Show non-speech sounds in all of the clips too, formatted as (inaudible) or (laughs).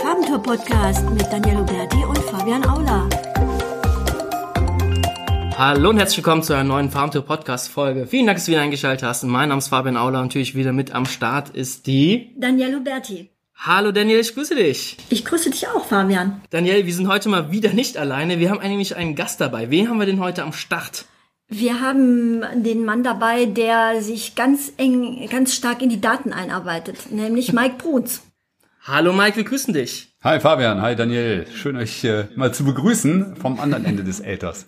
Farbentour-Podcast mit Daniel Huberti und Fabian Aula. Hallo und herzlich willkommen zu einer neuen Farmtour-Podcast-Folge. Vielen Dank, dass du wieder eingeschaltet hast. Mein Name ist Fabian Aula und natürlich wieder mit am Start ist die... Daniel Huberti. Hallo Daniel, ich grüße dich. Ich grüße dich auch, Fabian. Daniel, wir sind heute mal wieder nicht alleine. Wir haben nämlich einen Gast dabei. Wen haben wir denn heute am Start? Wir haben den Mann dabei, der sich ganz eng, ganz stark in die Daten einarbeitet, nämlich (laughs) Mike Bruns. Hallo Mike, wir grüßen dich. Hi Fabian, hi Daniel. Schön euch äh, mal zu begrüßen vom anderen Ende des Äthers.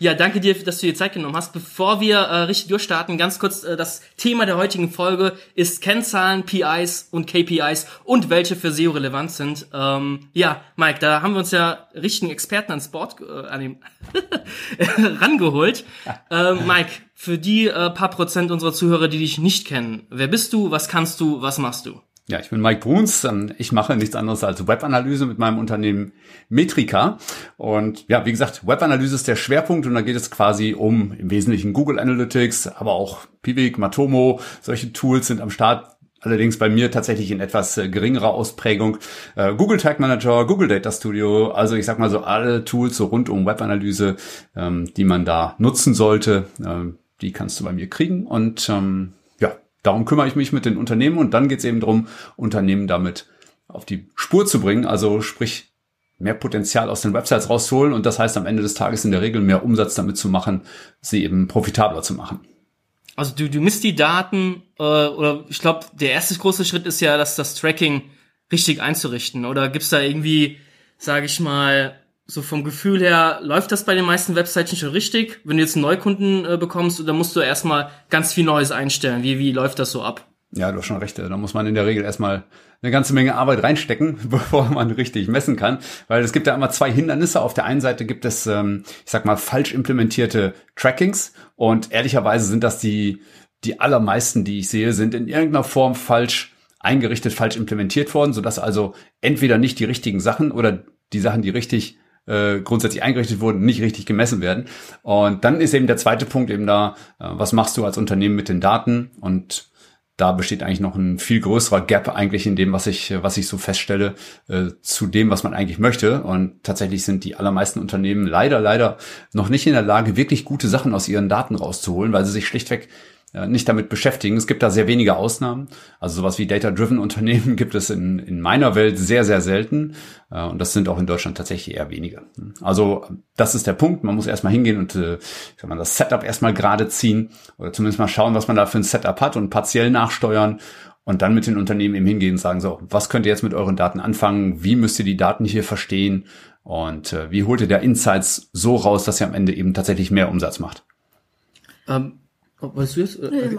Ja, danke dir, dass du dir Zeit genommen hast. Bevor wir äh, richtig durchstarten, ganz kurz, äh, das Thema der heutigen Folge ist Kennzahlen, PIs und KPIs und welche für SEO relevant sind. Ähm, ja, Mike, da haben wir uns ja richtigen Experten ans Board äh, an dem (laughs) rangeholt. Ähm, Mike, für die äh, paar Prozent unserer Zuhörer, die dich nicht kennen, wer bist du, was kannst du, was machst du? Ja, ich bin Mike Bruns. Ähm, ich mache nichts anderes als Webanalyse mit meinem Unternehmen Metrika. Und ja, wie gesagt, Webanalyse ist der Schwerpunkt und da geht es quasi um im Wesentlichen Google Analytics, aber auch Pivik, Matomo. Solche Tools sind am Start. Allerdings bei mir tatsächlich in etwas äh, geringerer Ausprägung. Äh, Google Tag Manager, Google Data Studio, also ich sag mal so alle Tools so rund um Webanalyse, ähm, die man da nutzen sollte, ähm, die kannst du bei mir kriegen. Und darum kümmere ich mich mit den Unternehmen und dann geht es eben darum, Unternehmen damit auf die Spur zu bringen, also sprich mehr Potenzial aus den Websites rauszuholen und das heißt am Ende des Tages in der Regel mehr Umsatz damit zu machen, sie eben profitabler zu machen. Also du, du misst die Daten äh, oder ich glaube, der erste große Schritt ist ja, dass das Tracking richtig einzurichten oder gibt's da irgendwie, sage ich mal, so vom Gefühl her, läuft das bei den meisten Websites nicht schon richtig? Wenn du jetzt einen Neukunden äh, bekommst, dann musst du erstmal ganz viel Neues einstellen. Wie, wie läuft das so ab? Ja, du hast schon recht. Da muss man in der Regel erstmal eine ganze Menge Arbeit reinstecken, (laughs) bevor man richtig messen kann. Weil es gibt ja immer zwei Hindernisse. Auf der einen Seite gibt es, ähm, ich sag mal, falsch implementierte Trackings. Und ehrlicherweise sind das die, die allermeisten, die ich sehe, sind in irgendeiner Form falsch eingerichtet, falsch implementiert worden, sodass also entweder nicht die richtigen Sachen oder die Sachen, die richtig äh, grundsätzlich eingerichtet wurden, nicht richtig gemessen werden. Und dann ist eben der zweite Punkt eben da, äh, was machst du als Unternehmen mit den Daten? Und da besteht eigentlich noch ein viel größerer Gap eigentlich in dem, was ich, was ich so feststelle, äh, zu dem, was man eigentlich möchte. Und tatsächlich sind die allermeisten Unternehmen leider, leider noch nicht in der Lage, wirklich gute Sachen aus ihren Daten rauszuholen, weil sie sich schlichtweg äh, nicht damit beschäftigen. Es gibt da sehr wenige Ausnahmen. Also sowas wie Data-Driven (laughs) Unternehmen gibt es in, in meiner Welt sehr, sehr selten. Äh, und das sind auch in Deutschland tatsächlich eher wenige. Also das ist der Punkt. Man muss erstmal hingehen und äh, ich sag mal, das Setup erstmal gerade ziehen oder zumindest mal schauen, was man da für ein Setup hat und partiell nachsteuern und dann mit den Unternehmen eben hingehen und sagen, so, was könnt ihr jetzt mit euren Daten anfangen? Wie müsst ihr die Daten hier verstehen? Und äh, wie holt ihr da Insights so raus, dass ihr am Ende eben tatsächlich mehr Umsatz macht? Ähm, Weißt du jetzt? Nee,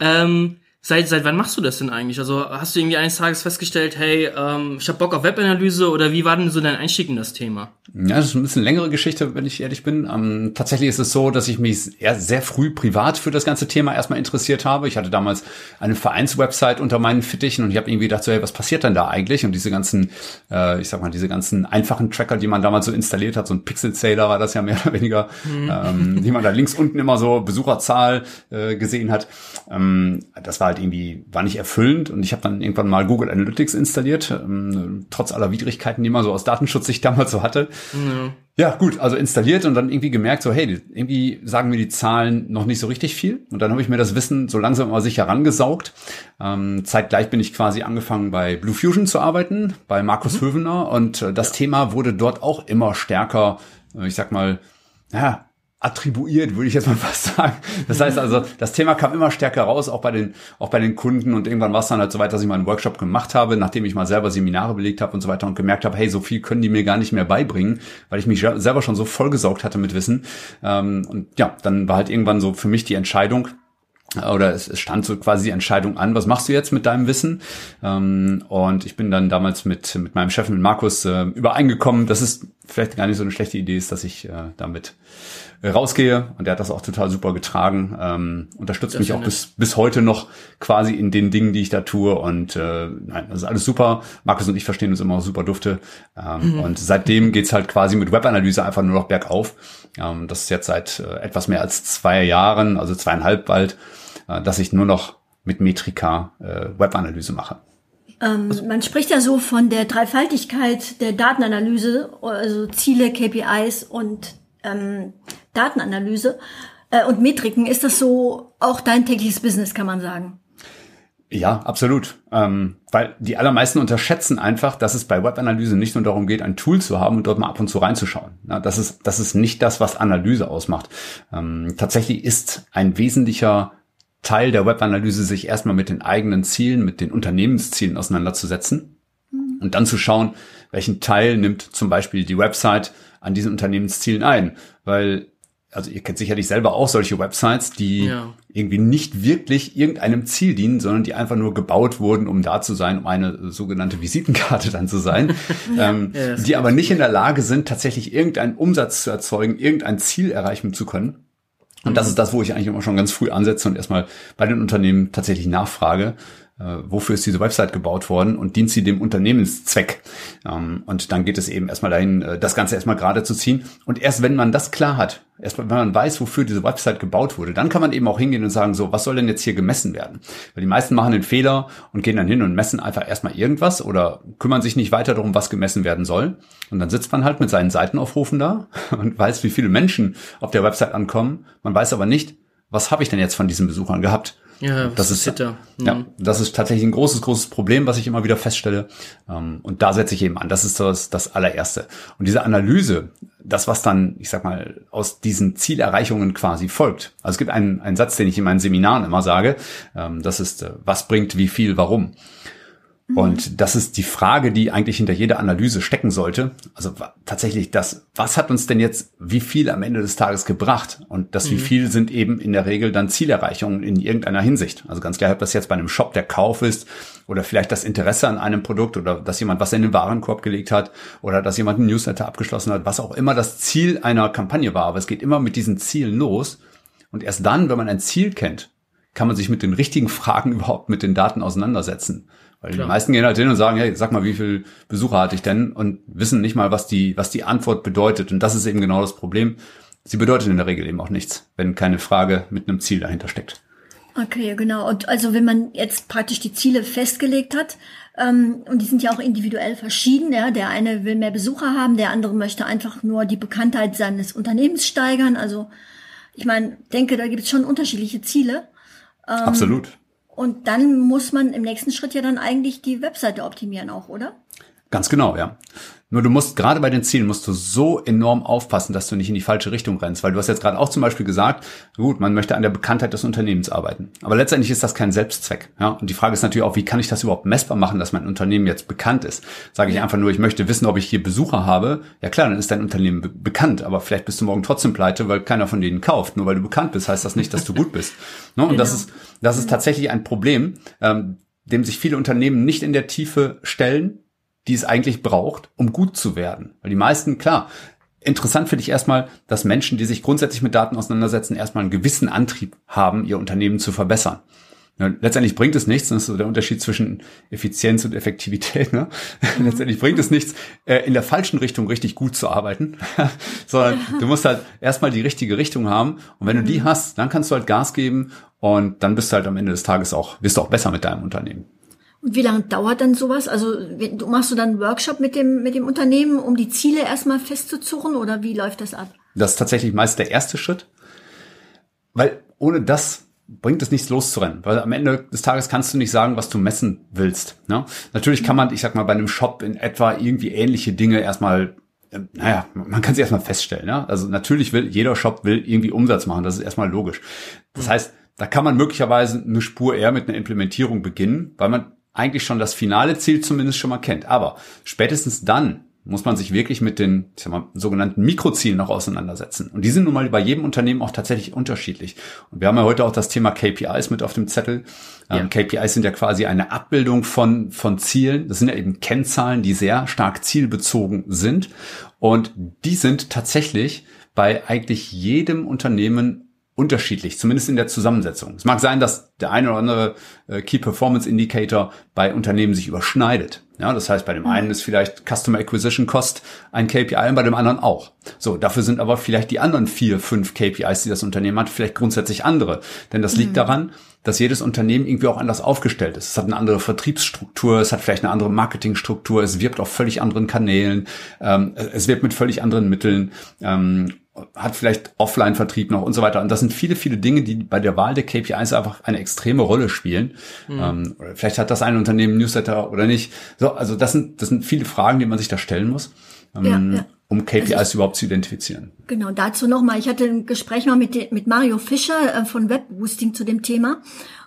ähm, Seit, seit wann machst du das denn eigentlich? Also hast du irgendwie eines Tages festgestellt, hey, ähm, ich habe Bock auf Webanalyse oder wie war denn so dein Einstieg in das Thema? Ja, das ist ein bisschen längere Geschichte, wenn ich ehrlich bin. Ähm, tatsächlich ist es so, dass ich mich eher sehr früh privat für das ganze Thema erstmal interessiert habe. Ich hatte damals eine Vereinswebsite unter meinen Fittichen und ich habe irgendwie gedacht, so, hey, was passiert denn da eigentlich? Und diese ganzen, äh, ich sag mal, diese ganzen einfachen Tracker, die man damals so installiert hat, so ein Pixel Sailor war das ja mehr (laughs) oder weniger, mhm. ähm, die man da links unten immer so Besucherzahl äh, gesehen hat. Ähm, das war halt irgendwie, war nicht erfüllend und ich habe dann irgendwann mal Google Analytics installiert, ähm, trotz aller Widrigkeiten, die man so aus Datenschutzsicht damals so hatte. Ja. ja, gut, also installiert und dann irgendwie gemerkt, so hey, irgendwie sagen mir die Zahlen noch nicht so richtig viel. Und dann habe ich mir das Wissen so langsam aber sicher herangesaugt. Ähm, zeitgleich bin ich quasi angefangen bei Blue Fusion zu arbeiten, bei Markus mhm. Hövener und äh, das ja. Thema wurde dort auch immer stärker, äh, ich sag mal, ja, attribuiert, würde ich jetzt mal (laughs) fast sagen. Das heißt also, das Thema kam immer stärker raus, auch bei den, auch bei den Kunden und irgendwann war es dann halt so weit, dass ich mal einen Workshop gemacht habe, nachdem ich mal selber Seminare belegt habe und so weiter und gemerkt habe, hey, so viel können die mir gar nicht mehr beibringen, weil ich mich selber schon so vollgesaugt hatte mit Wissen. Ähm, und ja, dann war halt irgendwann so für mich die Entscheidung, oder es, stand so quasi die Entscheidung an, was machst du jetzt mit deinem Wissen? Ähm, und ich bin dann damals mit, mit meinem Chef, mit Markus, äh, übereingekommen, dass es vielleicht gar nicht so eine schlechte Idee ist, dass ich äh, damit rausgehe. Und der hat das auch total super getragen. Ähm, unterstützt das mich auch bis, bis heute noch quasi in den Dingen, die ich da tue. Und äh, nein, das ist alles super. Markus und ich verstehen uns immer super dufte. Ähm, mhm. Und seitdem geht's halt quasi mit Webanalyse einfach nur noch bergauf. Ähm, das ist jetzt seit äh, etwas mehr als zwei Jahren, also zweieinhalb bald, äh, dass ich nur noch mit Metrika äh, Webanalyse mache. Ähm, man spricht ja so von der Dreifaltigkeit der Datenanalyse, also Ziele, KPIs und ähm, Datenanalyse äh, und Metriken. Ist das so auch dein tägliches Business, kann man sagen? Ja, absolut. Ähm, weil die allermeisten unterschätzen einfach, dass es bei Webanalyse nicht nur darum geht, ein Tool zu haben und dort mal ab und zu reinzuschauen. Ja, das, ist, das ist nicht das, was Analyse ausmacht. Ähm, tatsächlich ist ein wesentlicher Teil der Webanalyse, sich erstmal mit den eigenen Zielen, mit den Unternehmenszielen auseinanderzusetzen mhm. und dann zu schauen, welchen Teil nimmt zum Beispiel die Website an diesen Unternehmenszielen ein. Weil also ihr kennt sicherlich selber auch solche Websites, die ja. irgendwie nicht wirklich irgendeinem Ziel dienen, sondern die einfach nur gebaut wurden, um da zu sein, um eine sogenannte Visitenkarte dann zu sein, (laughs) ähm, ja, die aber nicht in der Lage sind, tatsächlich irgendeinen Umsatz zu erzeugen, irgendein Ziel erreichen zu können. Und das mhm. ist das, wo ich eigentlich immer schon ganz früh ansetze und erstmal bei den Unternehmen tatsächlich nachfrage, wofür ist diese Website gebaut worden und dient sie dem Unternehmenszweck. Ähm, und dann geht es eben erstmal dahin, äh, das Ganze erstmal gerade zu ziehen. Und erst wenn man das klar hat, erst wenn man weiß, wofür diese Website gebaut wurde, dann kann man eben auch hingehen und sagen, so, was soll denn jetzt hier gemessen werden? Weil die meisten machen den Fehler und gehen dann hin und messen einfach erstmal irgendwas oder kümmern sich nicht weiter darum, was gemessen werden soll. Und dann sitzt man halt mit seinen Seitenaufrufen da (laughs) und weiß, wie viele Menschen auf der Website ankommen. Man weiß aber nicht, was habe ich denn jetzt von diesen Besuchern gehabt? Ja, das ist Hitter. Mhm. ja, das ist tatsächlich ein großes, großes Problem, was ich immer wieder feststelle. Ähm, und da setze ich eben an. Das ist das, das allererste. Und diese Analyse, das, was dann, ich sag mal, aus diesen Zielerreichungen quasi folgt. Also es gibt einen, einen Satz, den ich in meinen Seminaren immer sage. Ähm, das ist, äh, was bringt wie viel, warum? Mhm. Und das ist die Frage, die eigentlich hinter jeder Analyse stecken sollte. Also tatsächlich das, was hat uns denn jetzt wie viel am Ende des Tages gebracht? Und das mhm. wie viel sind eben in der Regel dann Zielerreichungen in irgendeiner Hinsicht. Also ganz klar, ob das jetzt bei einem Shop der Kauf ist oder vielleicht das Interesse an einem Produkt oder dass jemand was in den Warenkorb gelegt hat oder dass jemand ein Newsletter abgeschlossen hat, was auch immer das Ziel einer Kampagne war. Aber es geht immer mit diesen Zielen los. Und erst dann, wenn man ein Ziel kennt, kann man sich mit den richtigen Fragen (laughs) überhaupt mit den Daten auseinandersetzen. Weil Klar. die meisten gehen halt hin und sagen, hey, sag mal, wie viel Besucher hatte ich denn? Und wissen nicht mal, was die, was die Antwort bedeutet. Und das ist eben genau das Problem. Sie bedeutet in der Regel eben auch nichts, wenn keine Frage mit einem Ziel dahinter steckt. Okay, genau. Und also wenn man jetzt praktisch die Ziele festgelegt hat, ähm, und die sind ja auch individuell verschieden, ja, der eine will mehr Besucher haben, der andere möchte einfach nur die Bekanntheit seines Unternehmens steigern. Also ich meine, denke, da gibt es schon unterschiedliche Ziele. Ähm, Absolut. Und dann muss man im nächsten Schritt ja dann eigentlich die Webseite optimieren auch, oder? Ganz genau, ja. Nur du musst gerade bei den Zielen musst du so enorm aufpassen, dass du nicht in die falsche Richtung rennst, weil du hast jetzt gerade auch zum Beispiel gesagt, gut, man möchte an der Bekanntheit des Unternehmens arbeiten, aber letztendlich ist das kein Selbstzweck. Ja, und die Frage ist natürlich auch, wie kann ich das überhaupt messbar machen, dass mein Unternehmen jetzt bekannt ist? Sage ich einfach nur, ich möchte wissen, ob ich hier Besucher habe. Ja klar, dann ist dein Unternehmen be bekannt, aber vielleicht bist du morgen trotzdem pleite, weil keiner von denen kauft. Nur weil du bekannt bist, heißt das nicht, dass du gut bist. (laughs) Ne? Und genau. das ist das ist tatsächlich ein Problem, ähm, dem sich viele Unternehmen nicht in der Tiefe stellen die es eigentlich braucht, um gut zu werden. Weil die meisten, klar, interessant finde ich erstmal, dass Menschen, die sich grundsätzlich mit Daten auseinandersetzen, erstmal einen gewissen Antrieb haben, ihr Unternehmen zu verbessern. Letztendlich bringt es nichts, das ist so der Unterschied zwischen Effizienz und Effektivität. Ne? (laughs) Mhm. letztendlich bringt es nichts, äh, in der falschen Richtung richtig gut zu arbeiten, (laughs) sondern du musst halt erstmal die richtige Richtung haben. Und wenn du die mhm. hast, dann kannst du halt Gas geben und dann bist du halt am Ende des Tages auch, bist du auch besser mit deinem Unternehmen. Und wie lange dauert dann sowas? Also du machst du dann einen Workshop mit dem, mit dem Unternehmen, um die Ziele erstmal festzuzurren oder wie läuft das ab? Das ist tatsächlich meist der erste Schritt, weil ohne das bringt es nichts loszurennen, weil am Ende des Tages kannst du nicht sagen, was du messen willst. Ne? Natürlich kann man, ich sag mal, bei einem Shop in etwa irgendwie ähnliche Dinge erstmal ähm, naja, man kann sie erstmal feststellen. Ne? Also natürlich will jeder Shop will irgendwie Umsatz machen, das ist erstmal logisch. Das heißt, da kann man möglicherweise eine Spur eher mit einer Implementierung beginnen, weil man eigentlich schon das finale Ziel zumindest schon mal kennt. Aber spätestens dann muss man sich wirklich mit den ich sag mal, sogenannten Mikrozielen noch auseinandersetzen. Und die sind nun mal bei jedem Unternehmen auch tatsächlich unterschiedlich. Und wir haben ja heute auch das Thema KPIs mit auf dem Zettel. Ähm, ja. KPIs sind ja quasi eine Abbildung von, von Zielen. Das sind ja eben Kennzahlen, die sehr stark zielbezogen sind. Und die sind tatsächlich bei eigentlich jedem Unternehmen unterschiedlich, zumindest in der Zusammensetzung. Es mag sein, dass der eine oder andere äh, Key Performance Indicator bei Unternehmen sich überschneidet. Ja, das heißt, bei dem einen ist vielleicht Customer Acquisition Cost ein KPI und bei dem anderen auch. So, dafür sind aber vielleicht die anderen vier, fünf KPIs, die das Unternehmen hat, vielleicht grundsätzlich andere. Denn das liegt mhm. daran, dass jedes Unternehmen irgendwie auch anders aufgestellt ist. Es hat eine andere Vertriebsstruktur, es hat vielleicht eine andere Marketingstruktur, es wirbt auf völlig anderen Kanälen, ähm, es wirbt mit völlig anderen Mitteln. Ähm, hat vielleicht Offline-Vertrieb noch und so weiter. Und das sind viele, viele Dinge, die bei der Wahl der KPIs einfach eine extreme Rolle spielen. Mhm. Ähm, vielleicht hat das ein Unternehmen Newsletter oder nicht. So, also das sind, das sind viele Fragen, die man sich da stellen muss. Ähm, ja, ja. Um KPIs also, überhaupt zu identifizieren. Genau, dazu nochmal. Ich hatte ein Gespräch mal mit, mit Mario Fischer äh, von Webboosting zu dem Thema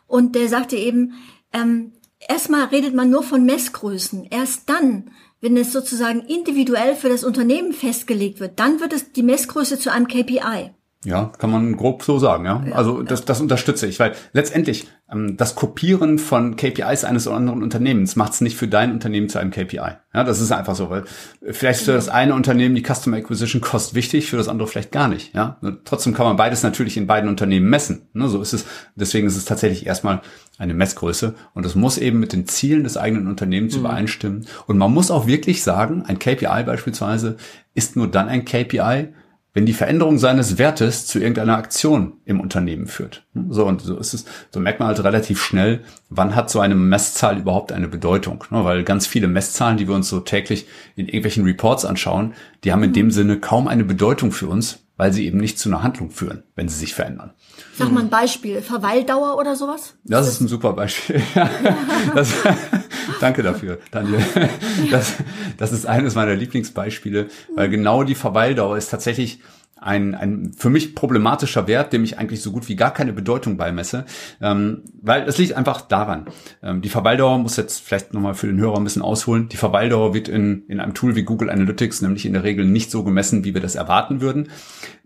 und der sagte eben, ähm, erstmal redet man nur von Messgrößen. Erst dann, wenn es sozusagen individuell für das Unternehmen festgelegt wird, dann wird es die Messgröße zu einem KPI. Ja, kann man grob so sagen, ja. ja also das, das unterstütze ich, weil letztendlich ähm, das Kopieren von KPIs eines oder anderen Unternehmens macht es nicht für dein Unternehmen zu einem KPI. Ja, das ist einfach so, weil vielleicht ist für das eine Unternehmen die Customer Acquisition Cost wichtig, für das andere vielleicht gar nicht. Ja, trotzdem kann man beides natürlich in beiden Unternehmen messen. Ne, so ist es. Deswegen ist es tatsächlich erstmal eine Messgröße und es muss eben mit den Zielen des eigenen Unternehmens mhm. übereinstimmen. Und man muss auch wirklich sagen, ein KPI beispielsweise ist nur dann ein KPI, wenn die Veränderung seines Wertes zu irgendeiner Aktion im Unternehmen führt. So, und so ist es, so merkt man halt relativ schnell, wann hat so eine Messzahl überhaupt eine Bedeutung. Ne? Weil ganz viele Messzahlen, die wir uns so täglich in irgendwelchen Reports anschauen, die haben in dem Sinne kaum eine Bedeutung für uns, weil sie eben nicht zu einer Handlung führen, wenn sie sich verändern. Sag mal ein Beispiel, Verweildauer oder sowas? Das ist ein super Beispiel. (laughs) das, (laughs) danke dafür, Daniel. (laughs) Das, das ist eines meiner Lieblingsbeispiele, weil genau die Verweildauer ist tatsächlich ein, ein für mich problematischer Wert, dem ich eigentlich so gut wie gar keine Bedeutung beimesse, ähm, weil es liegt einfach daran. Ähm, die Verweildauer muss jetzt vielleicht nochmal für den Hörer ein bisschen ausholen. Die Verweildauer wird in, in einem Tool wie Google Analytics nämlich in der Regel nicht so gemessen, wie wir das erwarten würden.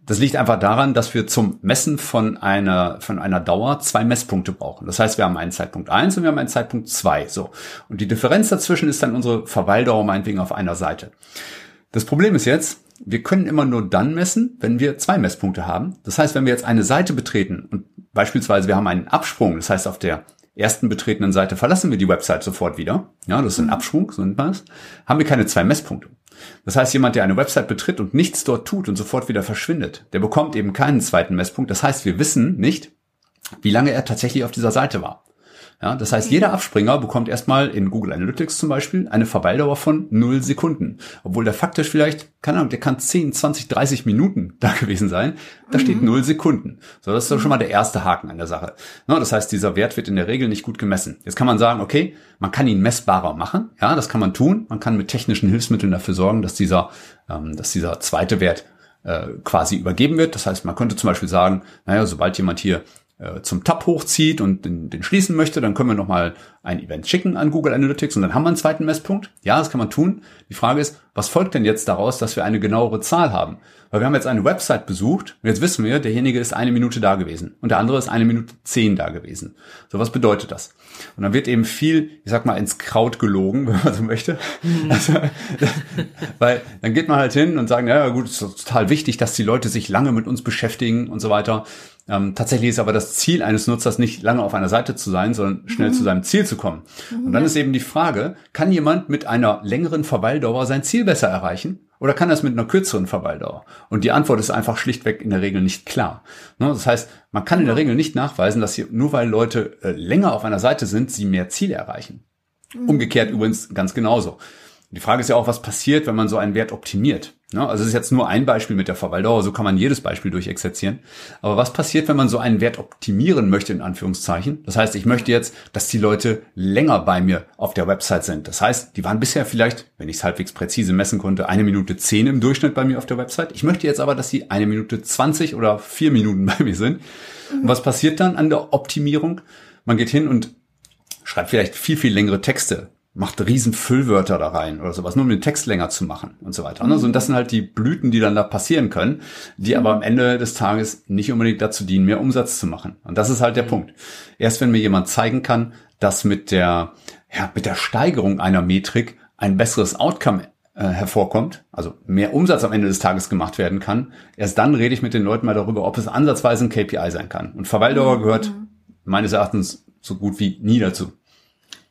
Das liegt einfach daran, dass wir zum Messen von einer, von einer Dauer zwei Messpunkte brauchen. Das heißt, wir haben einen Zeitpunkt eins und wir haben einen Zeitpunkt zwei. So. Und die Differenz dazwischen ist dann unsere Verweildauer meinetwegen auf einer Seite. Das Problem ist jetzt, wir können immer nur dann messen, wenn wir zwei Messpunkte haben. Das heißt, wenn wir jetzt eine Seite betreten und beispielsweise wir haben einen Absprung, das heißt auf der ersten betretenen Seite verlassen wir die Website sofort wieder. Ja, das ist ein Absprung, so nennt man es. Haben wir keine zwei Messpunkte. Das heißt, jemand, der eine Website betritt und nichts dort tut und sofort wieder verschwindet, der bekommt eben keinen zweiten Messpunkt. Das heißt, wir wissen nicht, wie lange er tatsächlich auf dieser Seite war. Ja, das heißt, jeder Abspringer bekommt erstmal in Google Analytics zum Beispiel eine Verweildauer von 0 Sekunden. Obwohl der faktisch vielleicht, keine Ahnung, der kann 10, 20, 30 Minuten (laughs) da gewesen sein. Da mhm. steht 0 Sekunden. So, das ist doch schon mal der erste Haken an der Sache. Ja, das heißt, dieser Wert wird in der Regel nicht gut gemessen. Jetzt kann man sagen, okay, man kann ihn messbarer machen. Ja, das kann man tun. Man kann mit technischen Hilfsmitteln dafür sorgen, dass dieser, ähm, dass dieser zweite Wert äh, quasi übergeben wird. Das heißt, man könnte zum Beispiel sagen, naja, sobald jemand hier äh, zum Tab hochzieht und den, den schließen möchte, dann können wir nochmal ein Event schicken an Google Analytics und dann haben wir einen zweiten Messpunkt. Ja, das kann man tun. Die Frage ist, was folgt denn jetzt daraus, dass wir eine genauere Zahl haben? Weil wir haben jetzt eine Website besucht und jetzt wissen wir, derjenige ist eine Minute da gewesen und der andere ist eine Minute zehn da gewesen. So, was bedeutet das? Und dann wird eben viel, ich sag mal, ins Kraut gelogen, (laughs) wenn man so möchte. Mhm. Also, weil dann geht man halt hin und sagt, ja gut, es ist total wichtig, dass die Leute sich lange mit uns beschäftigen und so weiter. Ähm, tatsächlich ist aber das Ziel eines Nutzers nicht lange auf einer Seite zu sein, sondern schnell mhm. zu seinem Ziel zu kommen. Mhm. Und dann ist eben die Frage, kann jemand mit einer längeren Verweildauer sein Ziel besser erreichen? Oder kann das mit einer kürzeren Verweildauer? Und die Antwort ist einfach schlichtweg in der Regel nicht klar. Ne, das heißt, man kann in der Regel nicht nachweisen, dass hier, nur weil Leute äh, länger auf einer Seite sind, sie mehr Ziele erreichen. Mhm. Umgekehrt übrigens ganz genauso. Die Frage ist ja auch, was passiert, wenn man so einen Wert optimiert. Ja, also es ist jetzt nur ein Beispiel mit der Verweildauer, so kann man jedes Beispiel durchexerzieren. Aber was passiert, wenn man so einen Wert optimieren möchte, in Anführungszeichen? Das heißt, ich möchte jetzt, dass die Leute länger bei mir auf der Website sind. Das heißt, die waren bisher vielleicht, wenn ich es halbwegs präzise messen konnte, eine Minute zehn im Durchschnitt bei mir auf der Website. Ich möchte jetzt aber, dass sie eine Minute zwanzig oder vier Minuten (laughs) bei mir sind. Und was passiert dann an der Optimierung? Man geht hin und schreibt vielleicht viel, viel längere Texte macht riesen Füllwörter da rein oder sowas, nur um den Text länger zu machen und so weiter. Mhm. Also, und das sind halt die Blüten, die dann da passieren können, die mhm. aber am Ende des Tages nicht unbedingt dazu dienen, mehr Umsatz zu machen. Und das ist halt der mhm. Punkt. Erst wenn mir jemand zeigen kann, dass mit der, ja, mit der Steigerung einer Metrik ein besseres Outcome äh, hervorkommt, also mehr Umsatz am Ende des Tages gemacht werden kann, erst dann rede ich mit den Leuten mal darüber, ob es ansatzweise ein KPI sein kann. Und Verweildauer mhm. gehört meines Erachtens so gut wie nie dazu.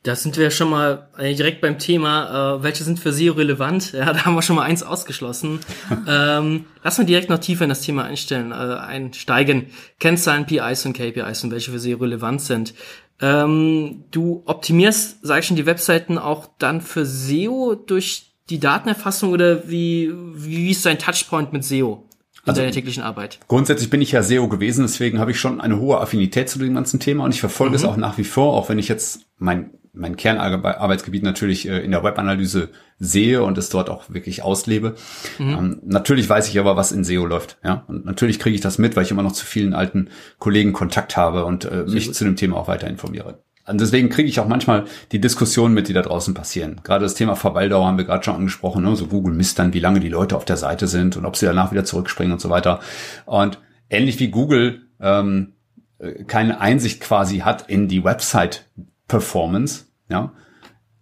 Da sind wir schon mal direkt beim Thema, äh, welche sind für SEO relevant? (laughs) Ja, da haben wir schon mal eins ausgeschlossen. (laughs) ähm, lass mal direkt noch tiefer in das Thema einstellen, äh, einsteigen. Kennzahlen, PIs und KPIs und welche für SEO relevant sind. Ähm, du optimierst, sag ich schon, die Webseiten auch dann für SEO durch die Datenerfassung oder wie, wie ist dein Touchpoint mit SEO? in also, deiner täglichen Arbeit? Grundsätzlich bin ich ja SEO gewesen, deswegen habe ich schon eine hohe Affinität zu dem ganzen Thema und ich verfolge mhm. es auch nach wie vor, auch wenn ich jetzt mein mein Kernarbeitsgebiet natürlich äh, in der Webanalyse sehe und es dort auch wirklich auslebe. Mhm. Ähm, natürlich weiß ich aber, was in SEO läuft. Ja, und natürlich kriege ich das mit, weil ich immer noch zu vielen alten Kollegen Kontakt habe und äh, mich gut. zu dem Thema auch weiter informiere. Und deswegen kriege ich auch manchmal die Diskussionen mit, die da draußen passieren. Gerade das Thema Verweildauer haben wir gerade schon angesprochen. Ne? So Google misst dann, wie lange die Leute auf der Seite sind und ob sie danach wieder zurückspringen und so weiter. Und ähnlich wie Google ähm, äh, keine Einsicht quasi hat in die Website-Performance, ja,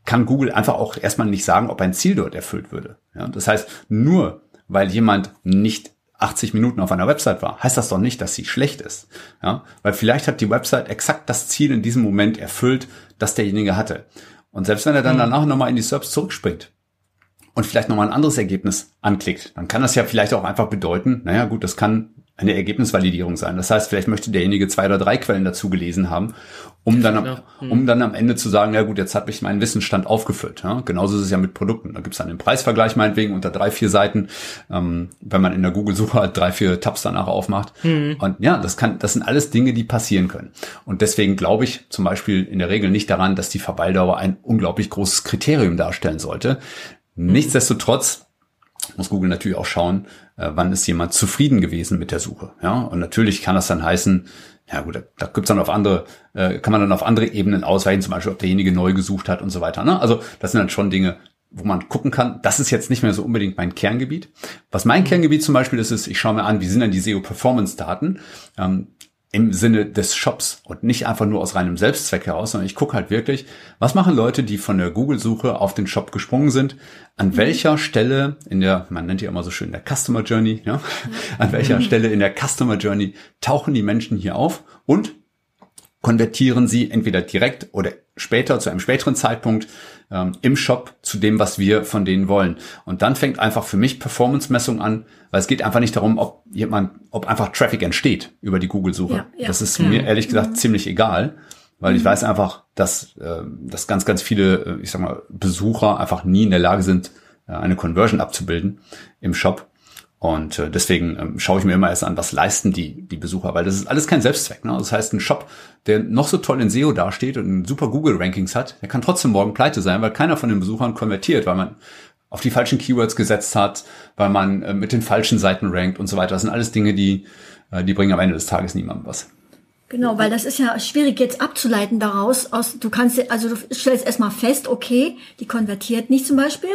kann Google einfach auch erstmal nicht sagen, ob ein Ziel dort erfüllt würde. Ja, das heißt, nur weil jemand nicht 80 Minuten auf einer Website war, heißt das doch nicht, dass sie schlecht ist. Ja, weil vielleicht hat die Website exakt das Ziel in diesem Moment erfüllt, das derjenige hatte. Und selbst wenn er dann mhm. danach nochmal in die SERPs zurückspringt und vielleicht nochmal ein anderes Ergebnis anklickt, dann kann das ja vielleicht auch einfach bedeuten, naja gut, das kann eine Ergebnisvalidierung sein. Das heißt, vielleicht möchte derjenige zwei oder drei Quellen dazu gelesen haben, um dann, am, hm. um dann am Ende zu sagen, ja gut, jetzt habe ich meinen Wissensstand aufgefüllt. Ja? Genauso ist es ja mit Produkten. Da gibt's dann den Preisvergleich meinetwegen unter drei, vier Seiten, ähm, wenn man in der Google-Suche halt drei, vier Tabs danach aufmacht. Mhm. Und ja, das kann, das sind alles Dinge, die passieren können. Und deswegen glaube ich zum Beispiel in der Regel nicht daran, dass die Verweildauer ein unglaublich großes Kriterium darstellen sollte. Mhm. Nichtsdestotrotz muss Google natürlich auch schauen, äh, wann ist jemand zufrieden gewesen mit der Suche. Ja, und natürlich kann das dann heißen, ja gut, da, da gibt's dann auf andere, äh, kann man dann auf andere Ebenen ausweichen, zum Beispiel, ob derjenige neu gesucht hat und so weiter. Ne? Also das sind dann schon Dinge, wo man gucken kann, das ist jetzt nicht mehr so unbedingt mein Kerngebiet. Was mein. Kerngebiet zum Beispiel ist, ist, ich schaue mir an, wie sind denn die SEO-Performance-Daten. Ähm, im Sinne des Shops und nicht einfach nur aus reinem Selbstzweck heraus, sondern ich gucke halt wirklich, was machen Leute, die von der Google-Suche auf den Shop gesprungen sind, an mhm. welcher Stelle in der, man nennt die immer so schön der Customer Journey, ja, an welcher mhm. Stelle in der Customer Journey tauchen die Menschen hier auf und konvertieren sie entweder direkt oder später zu einem späteren Zeitpunkt ähm, im Shop zu dem, was wir von denen wollen. Und dann fängt einfach für mich Performance-Messung an, weil es geht einfach nicht darum, ob jemand, ob einfach Traffic entsteht über die Google-Suche. Ja, ja, das ist klar. mir ehrlich gesagt mhm. ziemlich egal, weil mhm. ich weiß einfach, dass, äh, dass ganz, ganz viele, äh, ich sag mal, Besucher einfach nie in der Lage sind, äh, eine Conversion abzubilden im Shop. Und äh, deswegen ähm, schaue ich mir immer erst an, was leisten die, die Besucher, weil das ist alles kein Selbstzweck. Ne? Das heißt, ein Shop, der noch so toll in SEO dasteht und super Google-Rankings hat, der kann trotzdem morgen pleite sein, weil keiner von den Besuchern konvertiert, weil man auf die falschen Keywords gesetzt hat, weil man äh, mit den falschen Seiten rankt und so weiter. Das sind alles Dinge, die, äh, die bringen am Ende des Tages niemandem was. Genau, weil das ist ja schwierig jetzt abzuleiten daraus. Aus, du kannst, also du stellst erstmal fest, okay, die konvertiert nicht zum Beispiel.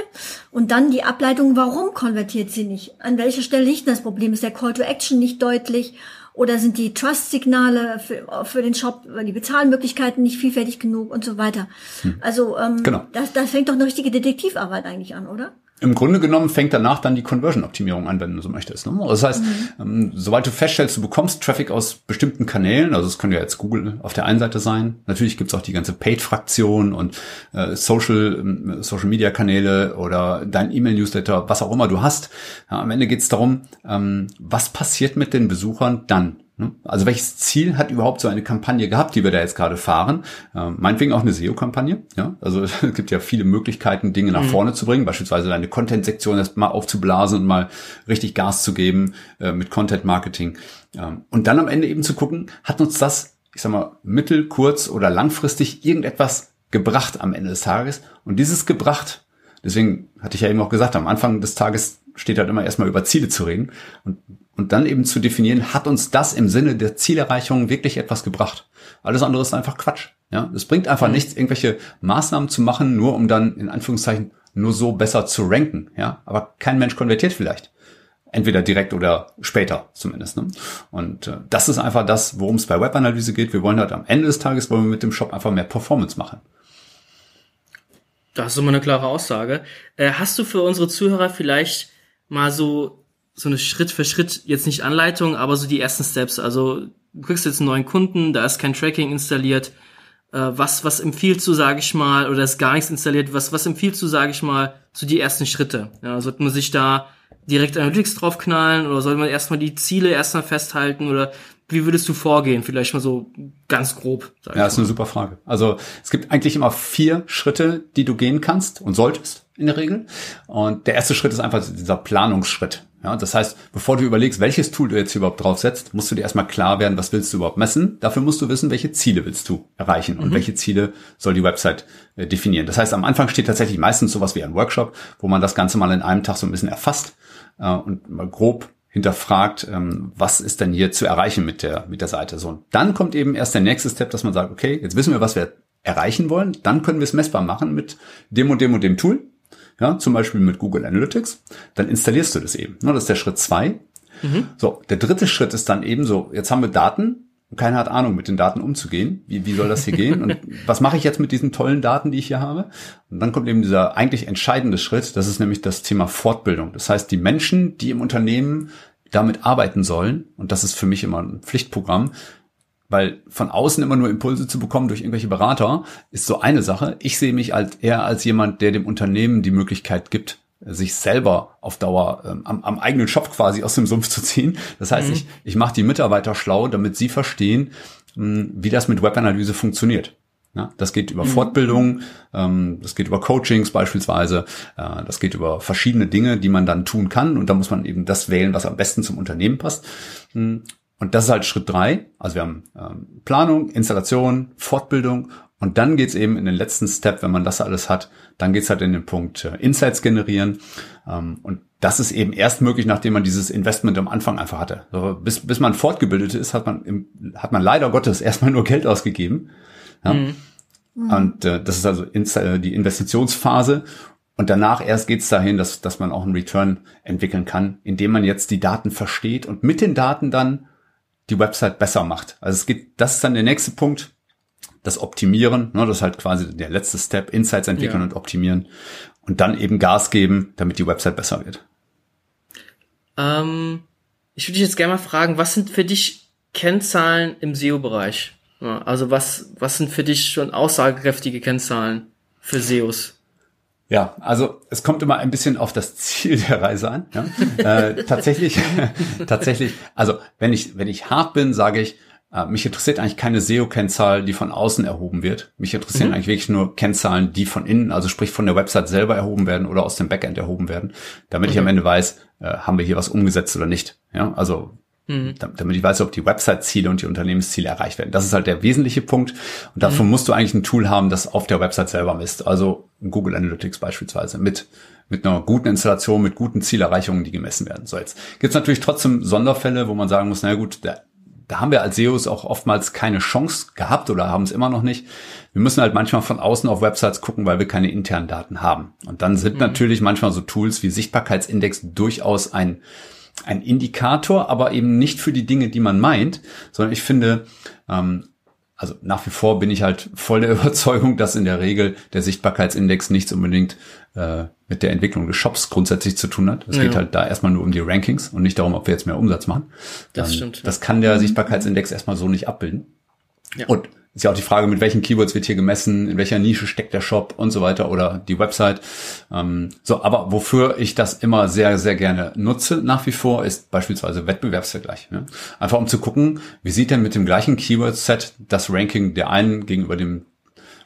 Und dann die Ableitung, warum konvertiert sie nicht? An welcher Stelle liegt das Problem? Ist der Call to Action nicht deutlich? Oder sind die Trust-Signale für, für den Shop, die Bezahlmöglichkeiten nicht vielfältig genug und so weiter? Hm. Also ähm, genau. das, das fängt doch eine richtige Detektivarbeit eigentlich an, oder? Im Grunde genommen fängt danach dann die Conversion-Optimierung an, wenn du so möchtest. Ne? Das heißt, mhm. Ähm, sobald du feststellst, du bekommst Traffic aus bestimmten Kanälen, also es könnte ja jetzt Google auf der einen Seite sein, natürlich gibt's auch die ganze Paid-Fraktion und äh, Social, ähm, Social Media Kanäle oder dein E-Mail-Newsletter, was auch immer du hast. Ja, am Ende geht's darum, ähm, was passiert mit den Besuchern dann? Ne? Also welches Ziel hat überhaupt so eine Kampagne gehabt, die wir da jetzt gerade fahren? Äh, meinetwegen auch eine SEO-Kampagne. Ja? Also (laughs) es gibt ja viele Möglichkeiten, Dinge nach mhm. vorne zu bringen, beispielsweise eine Content-Sektion erst mal aufzublasen und mal richtig Gas zu geben äh, mit Content-Marketing. Ähm, und dann am Ende eben zu gucken, hat uns das, ich sag mal, mittel-, kurz- oder langfristig irgendetwas gebracht am Ende des Tages? Und dieses gebracht, deswegen hatte ich ja eben auch gesagt, am Anfang des Tages steht halt immer erstmal über Ziele zu reden. Und und dann eben zu definieren, hat uns das im Sinne der Zielerreichung wirklich etwas gebracht? Alles andere ist einfach Quatsch. Ja, es bringt einfach mhm. nichts, irgendwelche Maßnahmen zu machen, nur um dann in Anführungszeichen nur so besser zu ranken. Ja, aber kein Mensch konvertiert vielleicht. Entweder direkt oder später zumindest. Ne? Und äh, das ist einfach das, worum es bei Webanalyse geht. Wir wollen halt am Ende des Tages wollen wir mit dem Shop einfach mehr Performance machen. Das ist immer eine klare Aussage. Äh, hast du für unsere Zuhörer vielleicht mal so so eine Schritt für Schritt jetzt nicht Anleitung, aber so die ersten Steps. Also du kriegst jetzt einen neuen Kunden, da ist kein Tracking installiert. Äh, was was empfiehlst du, sage ich mal, oder ist gar nichts installiert? Was was empfiehlst du, sage ich mal, so die ersten Schritte? Ja, sollte man sich da direkt Analytics draufknallen oder soll man erstmal die Ziele erstmal festhalten oder wie würdest du vorgehen? Vielleicht mal so ganz grob. ja, ist eine super Frage. Also es gibt eigentlich immer vier Schritte, die du gehen kannst und solltest in der Regel. Und der erste Schritt ist einfach dieser Planungsschritt. Ja, das heißt, bevor du überlegst, welches Tool du jetzt überhaupt draufsetzt, musst du dir erstmal klar werden, was willst du überhaupt messen. Dafür musst du wissen, welche Ziele willst du erreichen und mhm. welche Ziele soll die Website äh, definieren. Das heißt, am Anfang steht tatsächlich meistens sowas wie ein Workshop, wo man das Ganze mal in einem Tag so ein bisschen erfasst äh, und mal grob hinterfragt, ähm, was ist denn hier zu erreichen mit der, mit der Seite. So, und dann kommt eben erst der nächste Step, dass man sagt, okay, jetzt wissen wir, was wir erreichen wollen, dann können wir es messbar machen mit dem und dem und dem Tool ja, zum Beispiel mit Google Analytics, dann installierst du das eben. Das ist der Schritt zwei. Mhm. So, der dritte Schritt ist dann eben so, jetzt haben wir Daten, und keiner hat Ahnung, mit den Daten umzugehen. Wie, wie soll das hier gehen? Und (laughs) was mache ich jetzt mit diesen tollen Daten, die ich hier habe? Und dann kommt eben dieser eigentlich entscheidende Schritt, das ist nämlich das Thema Fortbildung. Das heißt, die Menschen, die im Unternehmen damit arbeiten sollen, und das ist für mich immer ein Pflichtprogramm, weil von außen immer nur Impulse zu bekommen durch irgendwelche Berater ist so eine Sache. Ich sehe mich als eher als jemand, der dem Unternehmen die Möglichkeit gibt, sich selber auf Dauer ähm, am, am eigenen Shop quasi aus dem Sumpf zu ziehen. Das heißt, mhm. ich, ich mache die Mitarbeiter schlau, damit sie verstehen, mh, hm, wie das mit Webanalyse funktioniert. Ja, das geht über mhm. Fortbildung, ähm, das geht über Coachings beispielsweise, äh, das geht über verschiedene Dinge, die man dann tun kann und da muss man eben das wählen, was am besten zum Unternehmen passt. Hm, und das ist halt Schritt drei. Also wir haben ähm, Planung, Installation, Fortbildung und dann geht's eben in den letzten Step, wenn man das alles hat, dann geht's halt in den Punkt äh, Insights generieren. Ähm, und das ist eben erst möglich, nachdem man dieses Investment am Anfang einfach hatte. So, bis, bis man fortgebildet ist, hat man, im, hat man leider Gottes (laughs) erstmal nur Geld ausgegeben. Ja? Mhm. Und äh, das ist also äh, die Investitionsphase. Und danach erst geht's dahin, dass, dass man auch einen Return entwickeln kann, indem man jetzt die Daten versteht und mit den Daten dann die Website besser macht. Also es geht, das ist dann der nächste Punkt, das Optimieren, ne, das ist halt quasi der letzte Step, Insights entwickeln ja. und optimieren und dann eben Gas geben, damit die Website besser wird. Ähm, ich würde dich jetzt gerne mal fragen, was sind für dich Kennzahlen im SEO-Bereich? Also was, was sind für dich schon aussagekräftige Kennzahlen für SEOs? Ja, also es kommt immer ein bisschen auf das (laughs) Ziel der Reise an. Ja? äh, tatsächlich, (laughs) tatsächlich, also wenn ich, wenn ich hart bin, sage ich, äh, mich interessiert eigentlich keine SEO-Kennzahl, die von außen erhoben wird. Mich interessieren mhm. eigentlich wirklich nur Kennzahlen, die von innen, also sprich von der Website selber erhoben werden oder aus dem Backend erhoben werden, damit mhm. ich am Ende weiß, äh, haben wir hier was umgesetzt oder nicht. Ja, also Mhm. Damit ich weiß, ob die Website-Ziele und die Unternehmensziele erreicht werden. Das ist halt der wesentliche Punkt. Und dafür mhm. musst du eigentlich ein Tool haben, das auf der Website selber misst. Also Google Analytics beispielsweise mit mit einer guten Installation, mit guten Zielerreichungen, die gemessen werden. So, jetzt gibt's natürlich trotzdem Sonderfälle, wo man sagen muss, na gut, da, da haben wir als SEOs auch oftmals keine Chance gehabt oder haben es immer noch nicht. Wir müssen halt manchmal von außen auf Websites gucken, weil wir keine internen Daten haben. Und dann sind mhm. natürlich manchmal so Tools wie Sichtbarkeitsindex durchaus ein ein Indikator, aber eben nicht für die Dinge, die man meint, sondern ich finde, ähm, also nach wie vor bin ich halt voll der (laughs) Überzeugung, dass in der Regel der Sichtbarkeitsindex nichts unbedingt äh, mit der Entwicklung des Shops grundsätzlich zu tun hat. Es ja. geht halt da erstmal nur um die Rankings und nicht darum, ob wir jetzt mehr Umsatz machen. Das ähm, stimmt. Das kann der. Sichtbarkeitsindex erstmal so nicht abbilden. Ja. Und ist ja auch die Frage, mit welchen Keywords wird hier gemessen, in welcher Nische steckt der Shop und so weiter oder die Website. Ähm, so, aber wofür ich das immer sehr, sehr gerne nutze nach wie vor, ist beispielsweise Wettbewerbsvergleich. Ne? Einfach um zu gucken, wie sieht denn mit dem gleichen Keyword-Set das Ranking der einen gegenüber dem